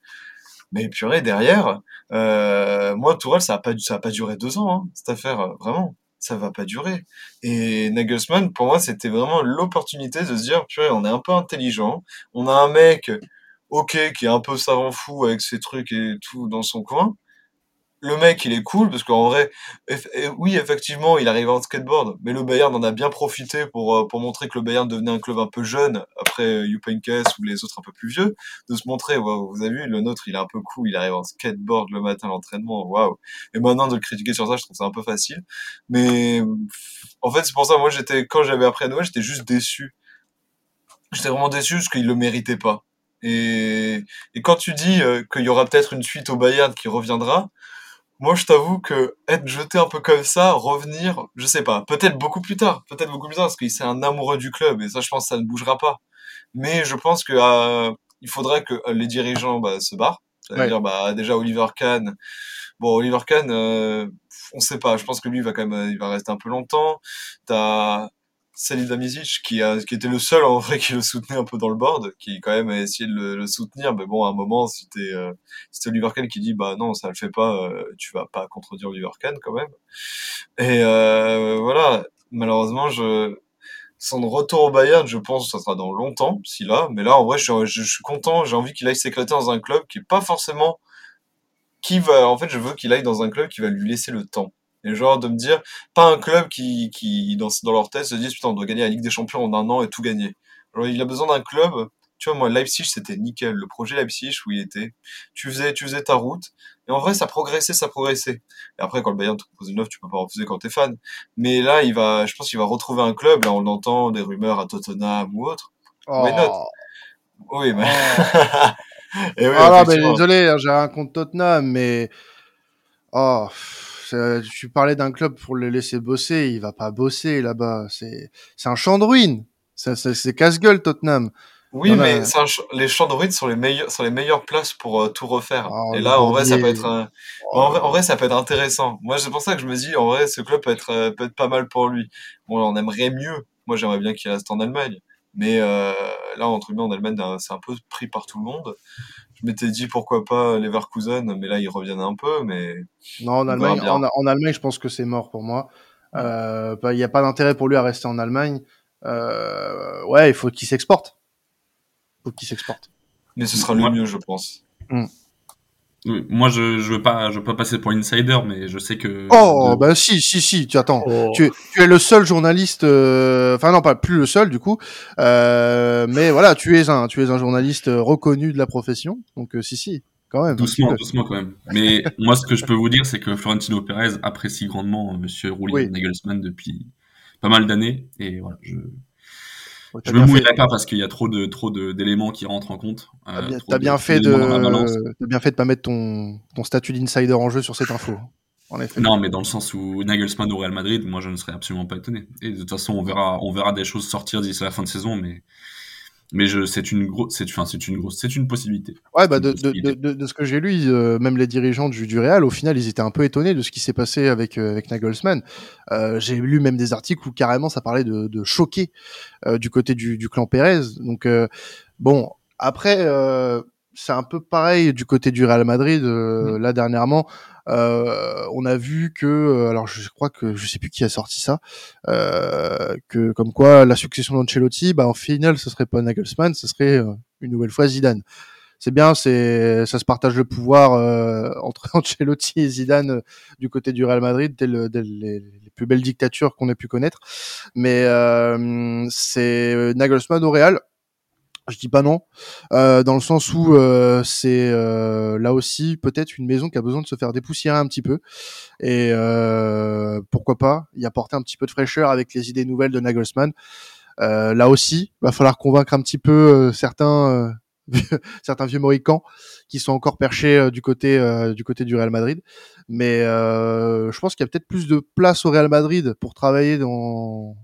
Mais purée, derrière, euh, moi, Tourelle, ça a pas, ça a pas duré deux ans, hein, cette affaire, euh, vraiment. Ça va pas durer. Et Nagelsmann, pour moi, c'était vraiment l'opportunité de se dire, purée, on est un peu intelligent, on a un mec, ok, qui est un peu savant fou avec ses trucs et tout dans son coin, le mec, il est cool parce qu'en vrai, oui, effectivement, il arrive en skateboard, mais le Bayern en a bien profité pour, euh, pour montrer que le Bayern devenait un club un peu jeune après Jupenkes ou les autres un peu plus vieux, de se montrer, vous avez vu, le nôtre, il est un peu cool, il arrive en skateboard le matin à l'entraînement, waouh. Et maintenant, de le critiquer sur ça, je trouve ça un peu facile. Mais, en fait, c'est pour ça, moi, j'étais, quand j'avais appris à Noël, j'étais juste déçu. J'étais vraiment déçu parce qu'il le méritait pas. Et, et quand tu dis euh, qu'il y aura peut-être une suite au Bayern qui reviendra, moi, je t'avoue que être jeté un peu comme ça, revenir, je sais pas, peut-être beaucoup plus tard, peut-être beaucoup plus tard, parce qu'il c'est un amoureux du club, et ça, je pense, ça ne bougera pas. Mais je pense que euh, il faudrait que les dirigeants bah, se barrent. C'est-à-dire, bah, déjà Oliver Kahn. Bon, Oliver Kahn, euh, on sait pas. Je pense que lui, il va quand même, il va rester un peu longtemps. T'as Salihamidzic qui a qui était le seul en vrai qui le soutenait un peu dans le board qui quand même a essayé de le, soutenir mais bon à un moment c'était euh, Oliver Kahn qui dit bah non ça le fait pas euh, tu vas pas contredire Oliver Kahn quand même et euh, voilà malheureusement, je son retour au Bayern, je pense que ça sera dans longtemps, si là. Mais là, en vrai, je, je, suis content. J'ai envie qu'il aille s'éclater dans un club qui est pas forcément qui va. En fait, je veux qu'il aille dans un club qui va lui laisser le temps. Et genre de me dire, pas un club qui, qui dans, dans leur tête se disent putain on doit gagner la Ligue des Champions en un an et tout gagner. Alors il a besoin d'un club tu vois, moi, Leipzig, c'était nickel. Le projet Leipzig, où il était, tu faisais, tu faisais ta route. Et en vrai, ça progressait, ça progressait. Et après, quand le Bayern te propose une offre, tu peux pas refuser quand t'es fan. Mais là, il va, je pense qu'il va retrouver un club. Là, on entend des rumeurs à Tottenham ou autre. Oh. Oui, mais. Et oui, ah mais désolé, hein, j'ai un compte Tottenham, mais. Oh. Tu parlais d'un club pour le laisser bosser, il va pas bosser là-bas. C'est, c'est un champ de ruines. C'est casse-gueule Tottenham. Oui, mais les champs de ruines sont les meilleurs, sont les meilleures places pour euh, tout refaire. Ah, et là, en vrai, ça peut être, en, vrai, en, vrai, ça peut être intéressant. Moi, c'est pour ça que je me dis, en vrai, ce club peut être, euh, peut être pas mal pour lui. Bon, on aimerait mieux. Moi, j'aimerais bien qu'il reste en Allemagne. Mais euh, là, entre guillemets, en Allemagne, c'est un peu pris par tout le monde. Je m'étais dit pourquoi pas Leverkusen, mais là, ils reviennent un peu. Mais non, en Allemagne, en, Allemagne, je pense que c'est mort pour moi. Il n'y a pas d'intérêt pour lui à rester en Allemagne. ouais, il faut qu'il s'exporte faut qu'il s'exporte. Mais ce sera le mieux, je pense. Hmm. Moi, je, je veux pas, je veux pas passer pour insider, mais je sais que. Oh, bah si, si, si. Tu attends. Oh. Tu, tu, es le seul journaliste. Euh, enfin non, pas plus le seul du coup. Euh, mais voilà, tu es un, tu es un journaliste reconnu de la profession. Donc euh, si, si, quand même. Doucement, doucement quand même. Mais moi, ce que je peux vous dire, c'est que Florentino Pérez apprécie grandement Monsieur Roulier Nagelsmann depuis pas mal d'années, et voilà, je je me mouillerai pas parce qu'il y a trop de trop d'éléments qui rentrent en compte. T'as bien, as bien fait de, as bien fait de pas mettre ton ton statut d'insider en jeu sur cette info. En effet. Non, mais dans le sens où Nagelsmann au Real Madrid, moi je ne serais absolument pas étonné. Et de toute façon, on verra on verra des choses sortir d'ici la fin de saison, mais mais je, c'est une grosse, c'est, enfin, c'est une grosse, c'est une possibilité. Ouais, bah, de, de, de, de, ce que j'ai lu, euh, même les dirigeants du, du Real, au final, ils étaient un peu étonnés de ce qui s'est passé avec, euh, avec Nagelsmann. Euh, j'ai lu même des articles où carrément ça parlait de, de choquer euh, du côté du, du clan Pérez. Donc, bon, après, c'est un peu pareil du côté du Real Madrid. Mm. Là, dernièrement, euh, on a vu que, euh, alors je crois que je sais plus qui a sorti ça, euh, que comme quoi la succession d'Ancelotti, bah en finale, ce serait pas Nagelsmann, ce serait une nouvelle fois Zidane c'est bien, c'est ça se partage le pouvoir entre Ancelotti et Zidane du côté du Real Madrid, dès, les, plus belles dictatures qu'on ait pu connaître. Mais c'est Nagelsmann au Real. Je dis pas non, euh, dans le sens où euh, c'est euh, là aussi peut-être une maison qui a besoin de se faire dépoussiérer un petit peu et pourquoi pas y apporter un petit peu de fraîcheur avec les idées nouvelles de Nagelsmann. là aussi, va falloir convaincre un petit peu certains vieux mohicans qui sont encore perchés du côté du Real Madrid. Mais je pense qu'il y a peut-être plus de place au Real Madrid pour travailler dans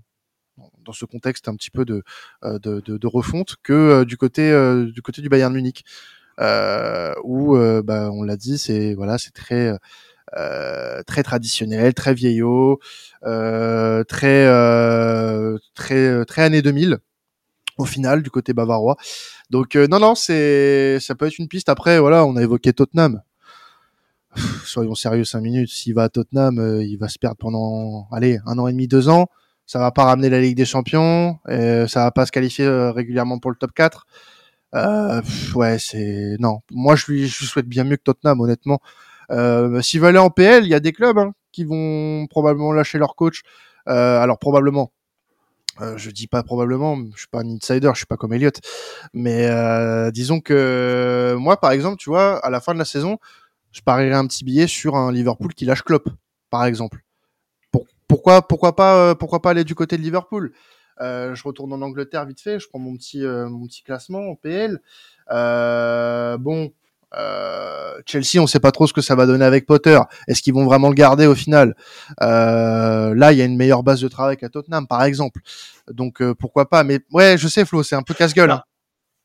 dans ce contexte un petit peu de, euh, refonte que euh, du côté euh, du côté du Bayern Munich. où bah, on l'a dit, c'est voilà, c'est très très traditionnel, très vieillot, très euh, très très années 2000 au final du côté bavarois. Donc non non, c'est ça peut être une piste. Après voilà, on a évoqué Tottenham. soyons sérieux cinq minutes. S'il va à Tottenham, il va se perdre pendant allez un an et demi, deux ans ça va pas ramener la Ligue des Champions, et ça va pas se qualifier euh, régulièrement pour le top 4. Euh, ouais, c'est non. Moi, je lui, souhaite bien mieux que Tottenham, honnêtement. Euh, S'il va aller en PL, il y a des clubs hein, qui vont probablement lâcher leur coach. Euh, alors probablement. Euh, je dis pas probablement, je suis pas un insider, je suis pas comme Elliott, mais euh, disons que moi, par exemple, tu vois, à la fin de la saison, je parierais un petit billet sur un Liverpool qui lâche Klopp, par exemple pourquoi, pourquoi pas, euh, pourquoi pas aller du côté de Liverpool? Euh, Je retourne en Angleterre vite fait. Je prends mon petit, euh, mon petit classement en PL. bon, Chelsea, on sait pas trop ce que ça va donner avec Potter. Est-ce qu'ils vont vraiment le garder au final? Là, il y a une meilleure base de travail qu'à Tottenham, par exemple. Donc pourquoi pas? Mais ouais, je sais, Flo, c'est un peu casse-gueule. Hein.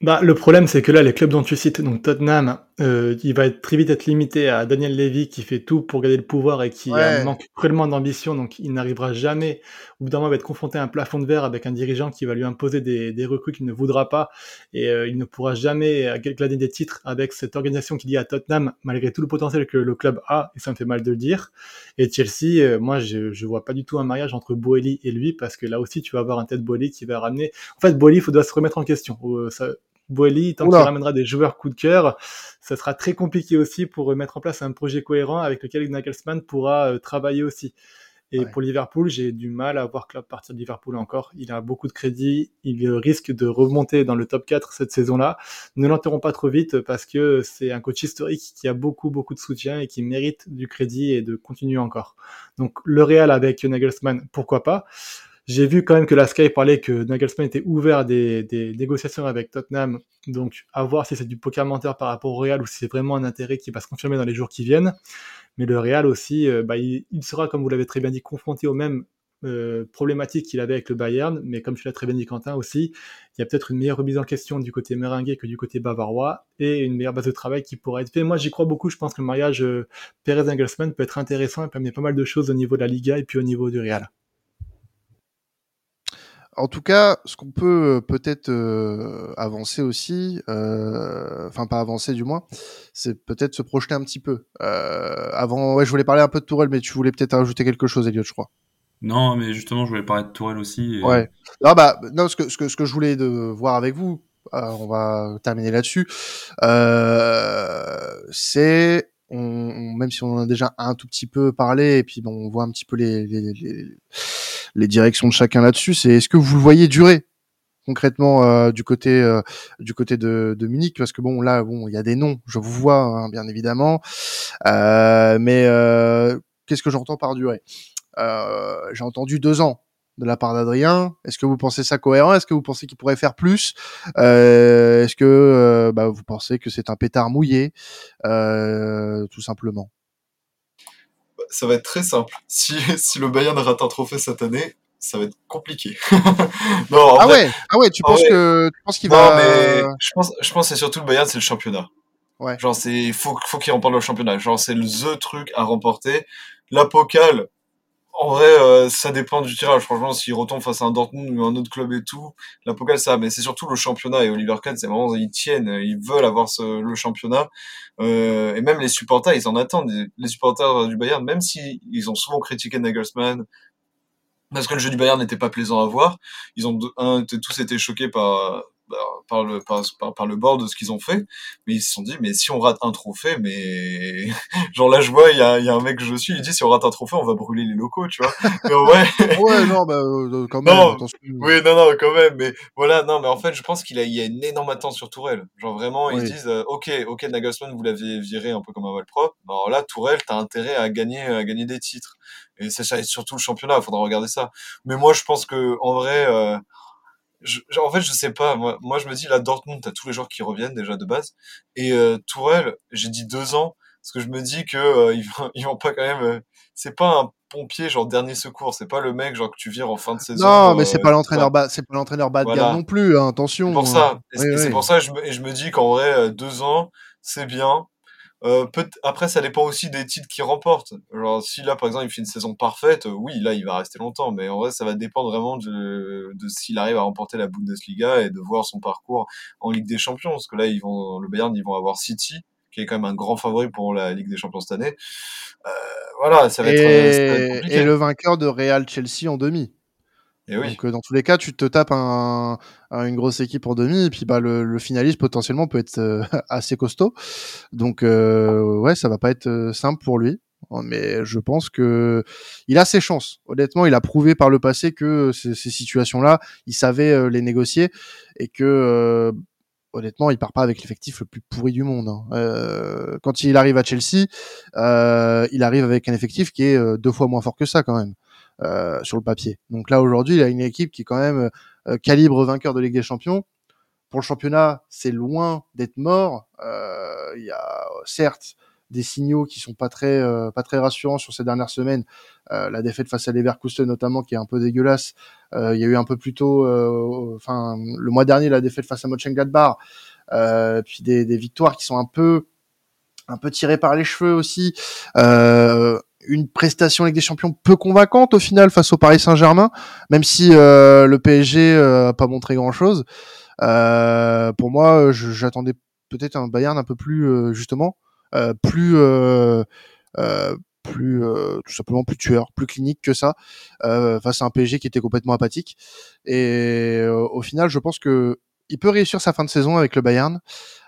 Bah, le problème, c'est que là, les clubs dont tu cites, donc Tottenham, euh, il va être, très vite être limité à Daniel Levy qui fait tout pour garder le pouvoir et qui manque cruellement d'ambition, donc il n'arrivera jamais, au bout d'un moment, il va être confronté à un plafond de verre avec un dirigeant qui va lui imposer des, des recrues qu'il ne voudra pas et euh, il ne pourra jamais glaner des titres avec cette organisation qui dit à Tottenham, malgré tout le potentiel que le club a, et ça me fait mal de le dire. Et Chelsea, euh, moi je, je vois pas du tout un mariage entre Boeli et lui parce que là aussi tu vas avoir un tête Boeli qui va ramener. En fait, Boeli, il doit se remettre en question. Ça, Boeli, tant qu'il ramènera des joueurs coup de cœur, ça sera très compliqué aussi pour mettre en place un projet cohérent avec lequel Nagelsmann pourra euh, travailler aussi. Et pour Liverpool, j'ai du mal à voir Klopp partir de Liverpool encore. Il a beaucoup de crédit, il risque de remonter dans le top 4 cette saison-là. Ne l'enterrons pas trop vite parce que c'est un coach historique qui a beaucoup, beaucoup de soutien et qui mérite du crédit et de continuer encore. Donc le Real avec Nagelsmann, pourquoi pas? J'ai vu quand même que la Sky parlait que Nagelsmann était ouvert des, négociations avec Tottenham, donc à voir si c'est du poker menteur par rapport au Real ou si c'est vraiment un intérêt qui va se confirmer dans les jours qui viennent. Mais le Real aussi, euh, bah, il, sera, comme vous l'avez très bien dit, confronté aux mêmes euh, problématiques qu'il avait avec le Bayern, mais comme tu l'as très bien dit Quentin aussi, il y a peut-être une meilleure remise en question du côté meringué que du côté bavarois et une meilleure base de travail qui pourra être faite. Moi j'y crois beaucoup, je pense que le mariage euh, Perez-Engelsmann peut être intéressant et peut pas mal de choses au niveau de la Liga et puis au niveau du Real. En tout cas, ce qu'on peut euh, peut-être euh, avancer aussi, euh, enfin pas avancer du moins, c'est peut-être se projeter un petit peu. avant, ouais, je voulais parler un peu de Tourelle, mais tu voulais peut-être rajouter quelque chose, Elliot, je crois. Non, mais justement, je voulais parler de Tourelle aussi. Ouais. Non, bah, non, ce que, ce que, ce que je voulais de voir avec vous, on va terminer là-dessus. c'est on, même si on en a déjà un tout petit peu parlé, et puis bon, on voit un petit peu les, les, les, les directions de chacun là-dessus, c'est est-ce que vous le voyez durer concrètement euh, du côté euh, du côté de, de, Munich? Parce que bon là bon il y a des noms je vous vois hein, bien évidemment. Euh, mais euh, qu'est-ce que j'entends par durer? J'ai entendu deux ans de la part d'Adrien. Est-ce que vous pensez ça cohérent? Est-ce que vous pensez qu'il pourrait faire plus? Est-ce que bah, vous pensez que c'est un pétard mouillé? Tout simplement ça va être très simple. Si, si le Bayern rate un trophée cette année, ça va être compliqué. non, ah ouais, ah ouais, tu penses que tu penses qu'il va. mais je pense, je pense que c'est surtout le Bayern, c'est le championnat. Ouais. Genre c'est faut faut qu'il remporte le championnat. Genre c'est le the truc à remporter. La Pokal, en vrai, euh, ça dépend du tirage. Franchement, s'il retombe face à un Dortmund ou un autre club et tout, la Pokal, ça. Mais c'est surtout le championnat. Et Oliver Kahn, c'est vraiment, ils tiennent, ils veulent avoir ce, le championnat. Euh, et même les supporters, ils en attendent. Les supporters du Bayern, même si ils ont souvent critiqué Nagelsmann, parce que le jeu du Bayern n'était pas plaisant à voir, ils ont tous été choqués par par le par, par, le bord de ce qu'ils ont fait. Mais ils se sont dit mais si on rate un trophée mais genre là je vois il y a, y a un mec que je suis il dit si on rate un trophée on va brûler les locaux tu vois. Mais ouais ouais non bah euh, quand même non, oui non non quand même mais voilà non mais en fait je pense qu'il a il y a une énorme attente sur Tourelle. Genre vraiment ils disent euh, ok ok Nagelsmann vous l'avez viré un peu comme un propre alors là Tourelle t'as intérêt à gagner à gagner des titres. Et c'est surtout le championnat il faudra regarder ça. Mais moi je pense que en vrai euh, en fait, je sais pas. Moi, moi, je me dis, là, Dortmund, t'as tous les joueurs qui reviennent déjà de base. Et euh, Tourelle, j'ai dit deux ans, parce que je me dis que euh, ils, vont, ils vont pas quand même. Euh, c'est pas un pompier genre dernier secours. C'est pas le mec genre que tu vires en fin de saison. Non, mais c'est pas l'entraîneur bas, c'est pas l'entraîneur bas de gamme non plus. Hein, attention. C'est pour ça. c'est pour ça. je me, et je me dis qu'en vrai, deux ans, c'est bien. Euh, peut après, ça dépend aussi des titres qu'il remporte. Genre, si là, par exemple, il fait une saison parfaite, euh, oui, là, il va rester longtemps. Mais en vrai, ça va dépendre vraiment de, de s'il arrive à remporter la Bundesliga et de voir son parcours en Ligue des Champions. Parce que là, ils vont, le Bayern, ils vont avoir City, qui est quand même un grand favori pour la Ligue des Champions cette année. Euh, voilà, ça va, être, ça va être compliqué. Et le vainqueur de Real Chelsea en demi. Et oui. Donc euh, dans tous les cas, tu te tapes un, une grosse équipe en demi, et puis bah le, le finaliste potentiellement peut être euh, assez costaud. Donc euh, ouais, ça va pas être simple pour lui, mais je pense que il a ses chances. Honnêtement, il a prouvé par le passé que ces, ces situations-là, il savait les négocier et que honnêtement, il part pas avec l'effectif le plus pourri du monde. Hein. Euh, quand il arrive à Chelsea, euh, il arrive avec un effectif qui est deux fois moins fort que ça quand même. Euh, sur le papier. Donc là aujourd'hui, il a une équipe qui est quand même euh, calibre vainqueur de Ligue des Champions. Pour le championnat, c'est loin d'être mort. Euh, il y a certes des signaux qui sont pas très pas très rassurants sur ces dernières semaines. la défaite face à Leverkusen notamment qui est un peu dégueulasse. il y a eu un peu plus tôt, enfin le mois dernier la défaite face à Mönchengladbach. puis des, des, victoires qui sont un peu un peu tiré par les cheveux aussi. Euh, une prestation avec des champions peu convaincante au final face au Paris Saint-Germain, même si euh, le PSG euh, a pas montré grand-chose. Euh, pour moi, j'attendais peut-être un Bayern un peu plus euh, justement, euh, plus plus tout simplement plus tueur, plus clinique que ça face à un PSG qui était complètement apathique. Et au final, je pense que il peut réussir sa fin de saison avec le Bayern.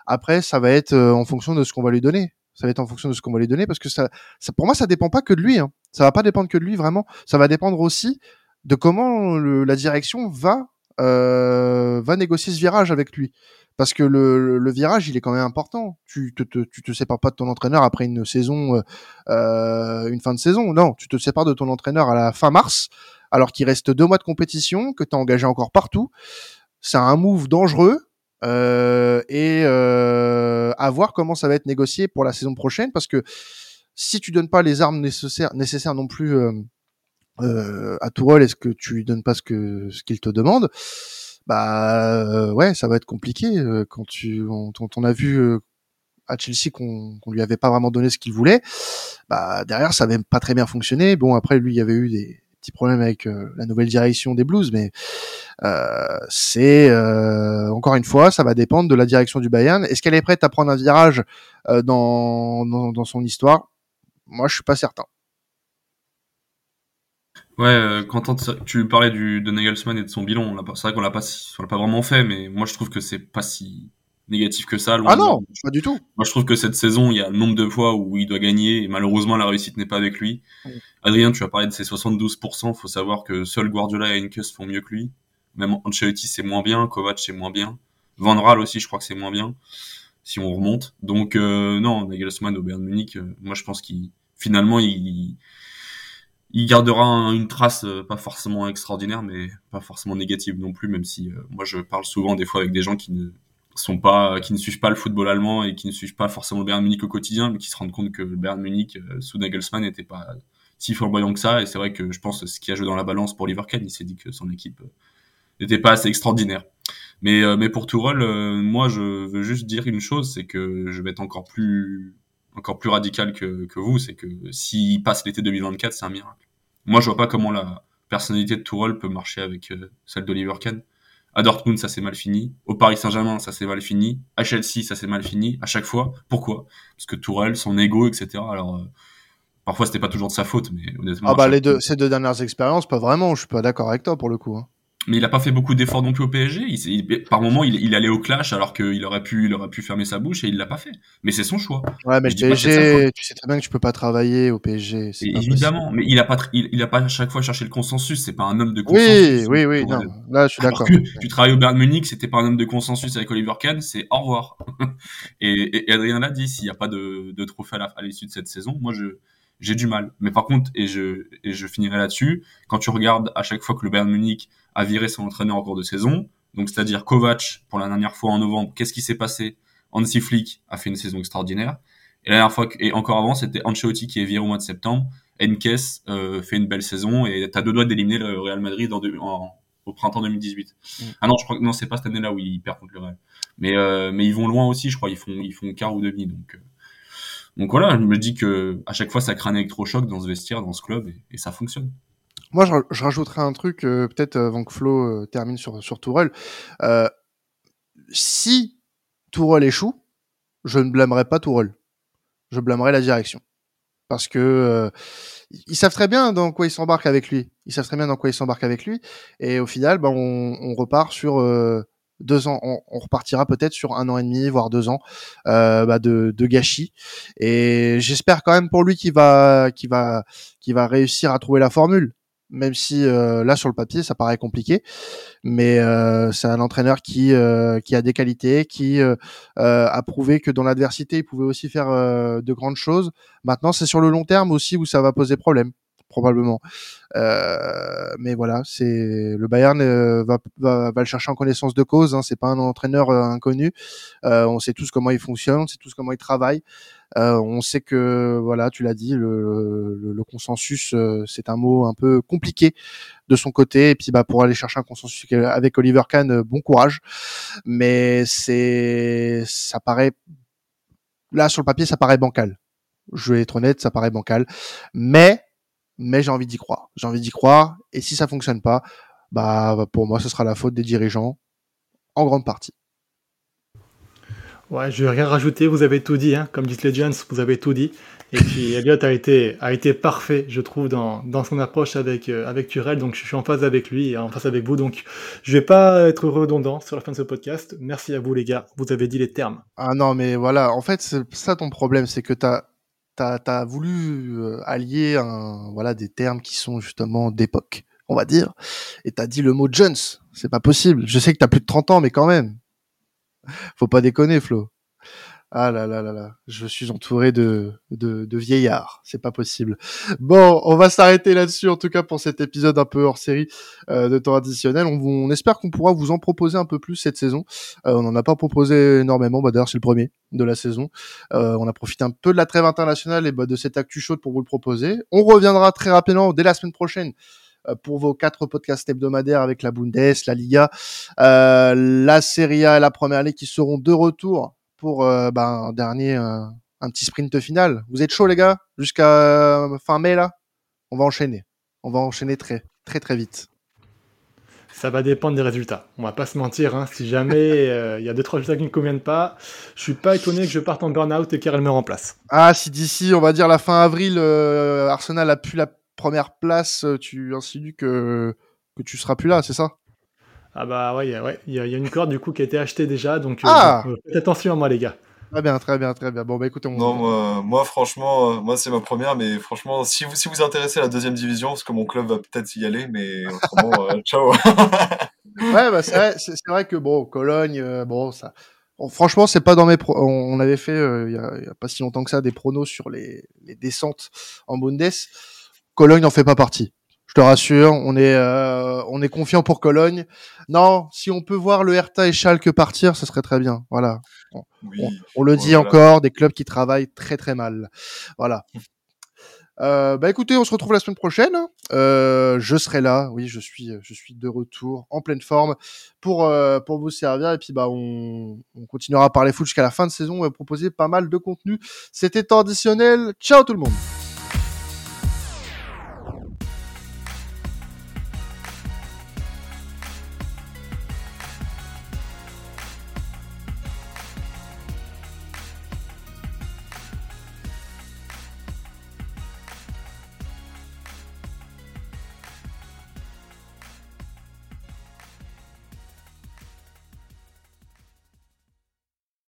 Après, ça va être en fonction de ce qu'on va lui donner. Ça va être en fonction de ce qu'on va lui donner parce que ça, pour moi, ça dépend pas que de lui. Hein. Ça va pas dépendre que de lui vraiment. Ça va dépendre aussi de comment la direction va euh, va négocier ce virage avec lui. Parce que le, virage, il est quand même important. Tu te, te, sépares pas de ton entraîneur après une saison, euh, une fin de saison. Non, tu te sépares de ton entraîneur à la fin mars, alors qu'il reste deux mois de compétition, que tu as engagé encore partout. C'est un move dangereux euh, et euh, à voir comment ça va être négocié pour la saison prochaine parce que si tu donnes pas les armes nécessaires, nécessaires non plus euh, euh, à Tourelle, est-ce que tu lui donnes pas ce que ce qu'il te demande Bah ouais, ça va être compliqué quand tu on, on a vu à Chelsea qu'on qu'on lui avait pas vraiment donné ce qu'il voulait. Bah derrière ça avait pas très bien fonctionné. Bon après lui il y avait eu des petits problèmes avec la nouvelle direction des Blues, mais euh, c'est euh, encore une fois, ça va dépendre de la direction du Bayern. Est-ce qu'elle est prête à prendre un virage euh, dans, dans, son histoire? Moi, je suis pas certain. Ouais, quand tu parlais de Nagelsmann et de son bilan, c'est vrai qu'on l'a pas, l'a pas vraiment fait, mais moi je trouve que c'est pas si négatif que ça. ah non, pas du tout. Moi je trouve que cette saison, il y a le nombre de fois où il doit gagner et malheureusement la réussite n'est pas avec lui. Adrien, tu as parlé de ses 72%, faut savoir que seul Guardiola et Henkes font mieux que lui. Même Ancelotti, c'est moins bien. Kovac, c'est moins bien. Van Raal aussi, je crois que c'est moins bien. Si on remonte. Donc, euh, non, Nagelsmann au Bayern Munich, euh, moi, je pense qu'il, finalement, il, il gardera une trace euh, pas forcément extraordinaire, mais pas forcément négative non plus, même si moi, je parle souvent des fois avec des gens qui ne sont pas, qui ne suivent pas le football allemand et qui ne suivent pas forcément le Bayern Munich au quotidien, mais qui se rendent compte que le Bayern Munich sous Nagelsmann n'était pas si flamboyant que ça. Et c'est vrai que je pense ce qui a joué dans la balance pour Liverpool, il s'est dit que son équipe n'était pas assez extraordinaire. Mais, euh, mais pour Tourelle, euh, moi, je veux juste dire une chose, c'est que je vais être encore plus, encore plus radical que, que vous, c'est que s'il passe l'été 2024, c'est un miracle. Moi, je vois pas comment la personnalité de Tourelle peut marcher avec euh, celle d'Oliver Kahn. À Dortmund, ça s'est mal fini. Au Paris Saint-Germain, ça s'est mal fini. À Chelsea, ça s'est mal fini. À chaque fois. Pourquoi? Parce que Tourelle, son ego, etc. Alors, parfois, c'était pas toujours de sa faute, mais honnêtement. Ah bah, les deux, ces deux dernières expériences, pas vraiment. Je suis pas d'accord avec toi pour le coup. Hein mais il a pas fait beaucoup d'efforts non plus au PSG. Il, par moment, il, il, allait au clash alors qu'il aurait pu, il aurait pu fermer sa bouche et il l'a pas fait. Mais c'est son choix. Ouais, mais le PSG, tu sais très bien que tu peux pas travailler au PSG. évidemment, mais il a pas, il, a pas à chaque fois cherché le consensus. C'est pas un homme de consensus. Oui, oui, oui. Non, là, je suis d'accord. Tu travailles au Bayern Munich, c'était pas un homme de consensus avec Oliver Kahn, c'est au revoir. et, et, Adrien l'a dit, s'il n'y a pas de, de trophée à l'issue de cette saison, moi je j'ai du mal. Mais par contre, et je, et je finirai là-dessus, quand tu regardes à chaque fois que le Bayern Munich a viré son entraîneur en cours de saison. Donc, c'est-à-dire Kovac, pour la dernière fois en novembre, qu'est-ce qui s'est passé? Hansi Flick a fait une saison extraordinaire. Et la dernière fois, et encore avant, c'était Ancelotti qui est viré au mois de septembre. Enkes euh, fait une belle saison et t'as deux doigts d'éliminer le Real Madrid en, au printemps 2018. Mm. Ah non, je crois que non, c'est pas cette année-là où ils perdent contre le Real. Mais euh, mais ils vont loin aussi, je crois. Ils font ils font quart ou demi. Donc euh. donc voilà, je me dis que à chaque fois ça crée un électrochoc dans ce vestiaire, dans ce club et ça fonctionne. Moi, je, je, rajouterais un truc, euh, peut-être avant que Flo euh, termine sur, sur Tourelle. Euh, si Tourelle échoue, je ne blâmerai pas Tourelle. Je blâmerai la direction. Parce que ils savent très bien dans quoi ils s'embarquent avec lui. Ils savent très bien dans quoi ils s'embarquent avec lui. Et au final, ben, on, on repart sur deux ans. On, on repartira peut-être sur un an et demi, voire deux ans bah de, de, gâchis. Et j'espère quand même pour lui qu'il va, qu'il va, qu'il va réussir à trouver la formule même si euh, là sur le papier ça paraît compliqué, mais euh, c'est un entraîneur qui euh, qui a des qualités, qui a prouvé que dans l'adversité il pouvait aussi faire de grandes choses. Maintenant c'est sur le long terme aussi où ça va poser problème probablement. mais voilà, c'est le Bayern va, va, va, le chercher en connaissance de cause. Hein, c'est pas un entraîneur inconnu. on sait tous comment il fonctionne, on sait tous comment il travaille. Euh, on sait que, voilà, tu l'as dit, le, le, consensus, euh, c'est un mot un peu compliqué de son côté. Et puis, bah, pour aller chercher un consensus avec Oliver Kahn, euh, bon courage. Mais c'est, ça paraît là sur le papier ça paraît bancal. Je vais être honnête, ça paraît bancal, mais mais j'ai envie d'y croire. J'ai envie d'y croire et si ça fonctionne pas, bah pour moi ce sera la faute des dirigeants en grande partie. Ouais, je vais rien rajouter, vous avez tout dit, hein. comme les Legends, vous avez tout dit. Et puis Elliot a été, a été parfait, je trouve, dans, dans son approche avec, euh, avec Turel, donc je suis en phase avec lui et en phase avec vous, donc je vais pas être redondant sur la fin de ce podcast. Merci à vous les gars, vous avez dit les termes. Ah non, mais voilà, en fait, c'est ça ton problème, c'est que t'as t'as as voulu euh, allier un, voilà, des termes qui sont justement d'époque, on va dire, et t'as dit le mot Jones, c'est pas possible. Je sais que t'as plus de 30 ans, mais quand même. Faut pas déconner, Flo. Ah là là là là, je suis entouré de, de, vieillards, c'est pas possible. Bon, on va s'arrêter là-dessus en tout cas pour cet épisode un peu hors série euh, de temps additionnel. On, espère qu'on pourra vous en proposer un peu plus cette saison. Euh, on n'en a pas proposé énormément, bah, d'ailleurs c'est le premier de la saison. Euh, on a profité un peu de la trêve internationale et bah, de cette actu chaude pour vous le proposer. On reviendra très rapidement dès la semaine prochaine pour vos quatre podcasts hebdomadaires avec la Bundes, la Liga, euh, la Serie A et la Première Ligue qui seront de retour pour euh, ben, un dernier, euh, un petit sprint final. Vous êtes chaud les gars? Jusqu'à euh, fin mai là? On va enchaîner. On va enchaîner très très très vite. Ça va dépendre des résultats. On va pas se mentir. Hein. Si jamais il y a deux trois résultats qui ne conviennent pas, je suis pas étonné que je parte en burn-out et qu'elle me remplace. Ah, si d'ici, on va dire la fin avril, Arsenal a pu la première place, tu insinues que que tu seras plus là, c'est ça? Ah bah ouais, ouais. Il, y a, il y a une corde du coup qui a été achetée déjà, donc euh, Ah euh, faites attention à moi les gars. Très bien, très bien, très bien. Bon, bah écoutez, on... Non, moi, moi, franchement, euh, moi c'est ma première, mais franchement, si vous si vous intéressez à la deuxième division, parce que mon club va peut-être y aller, mais autrement, euh, ciao. Ouais, bah c'est vrai, c'est c'est vrai que bon, Cologne, euh, bon, ça. bon, franchement, c'est pas dans mes. Pro... On on avait fait euh, il y, a, il y a pas si longtemps que ça des pronos sur les, les descentes en Bundes. Cologne n'en fait pas partie. Je te rassure, on est euh, on est confiant pour Cologne. Non, si on peut voir le Hertha et Schalke partir, ce serait très bien. Voilà. Oui. On, on le dit voilà. encore, des clubs qui travaillent très très mal. Voilà. Euh, bah écoutez, on se retrouve la semaine prochaine. Euh, je serai là, oui, je suis, je suis de retour en pleine forme pour euh, pour vous servir et puis bah on, on continuera à parler foot jusqu'à la fin de saison et proposer pas mal de contenu. C'était traditionnel. Ciao tout le monde.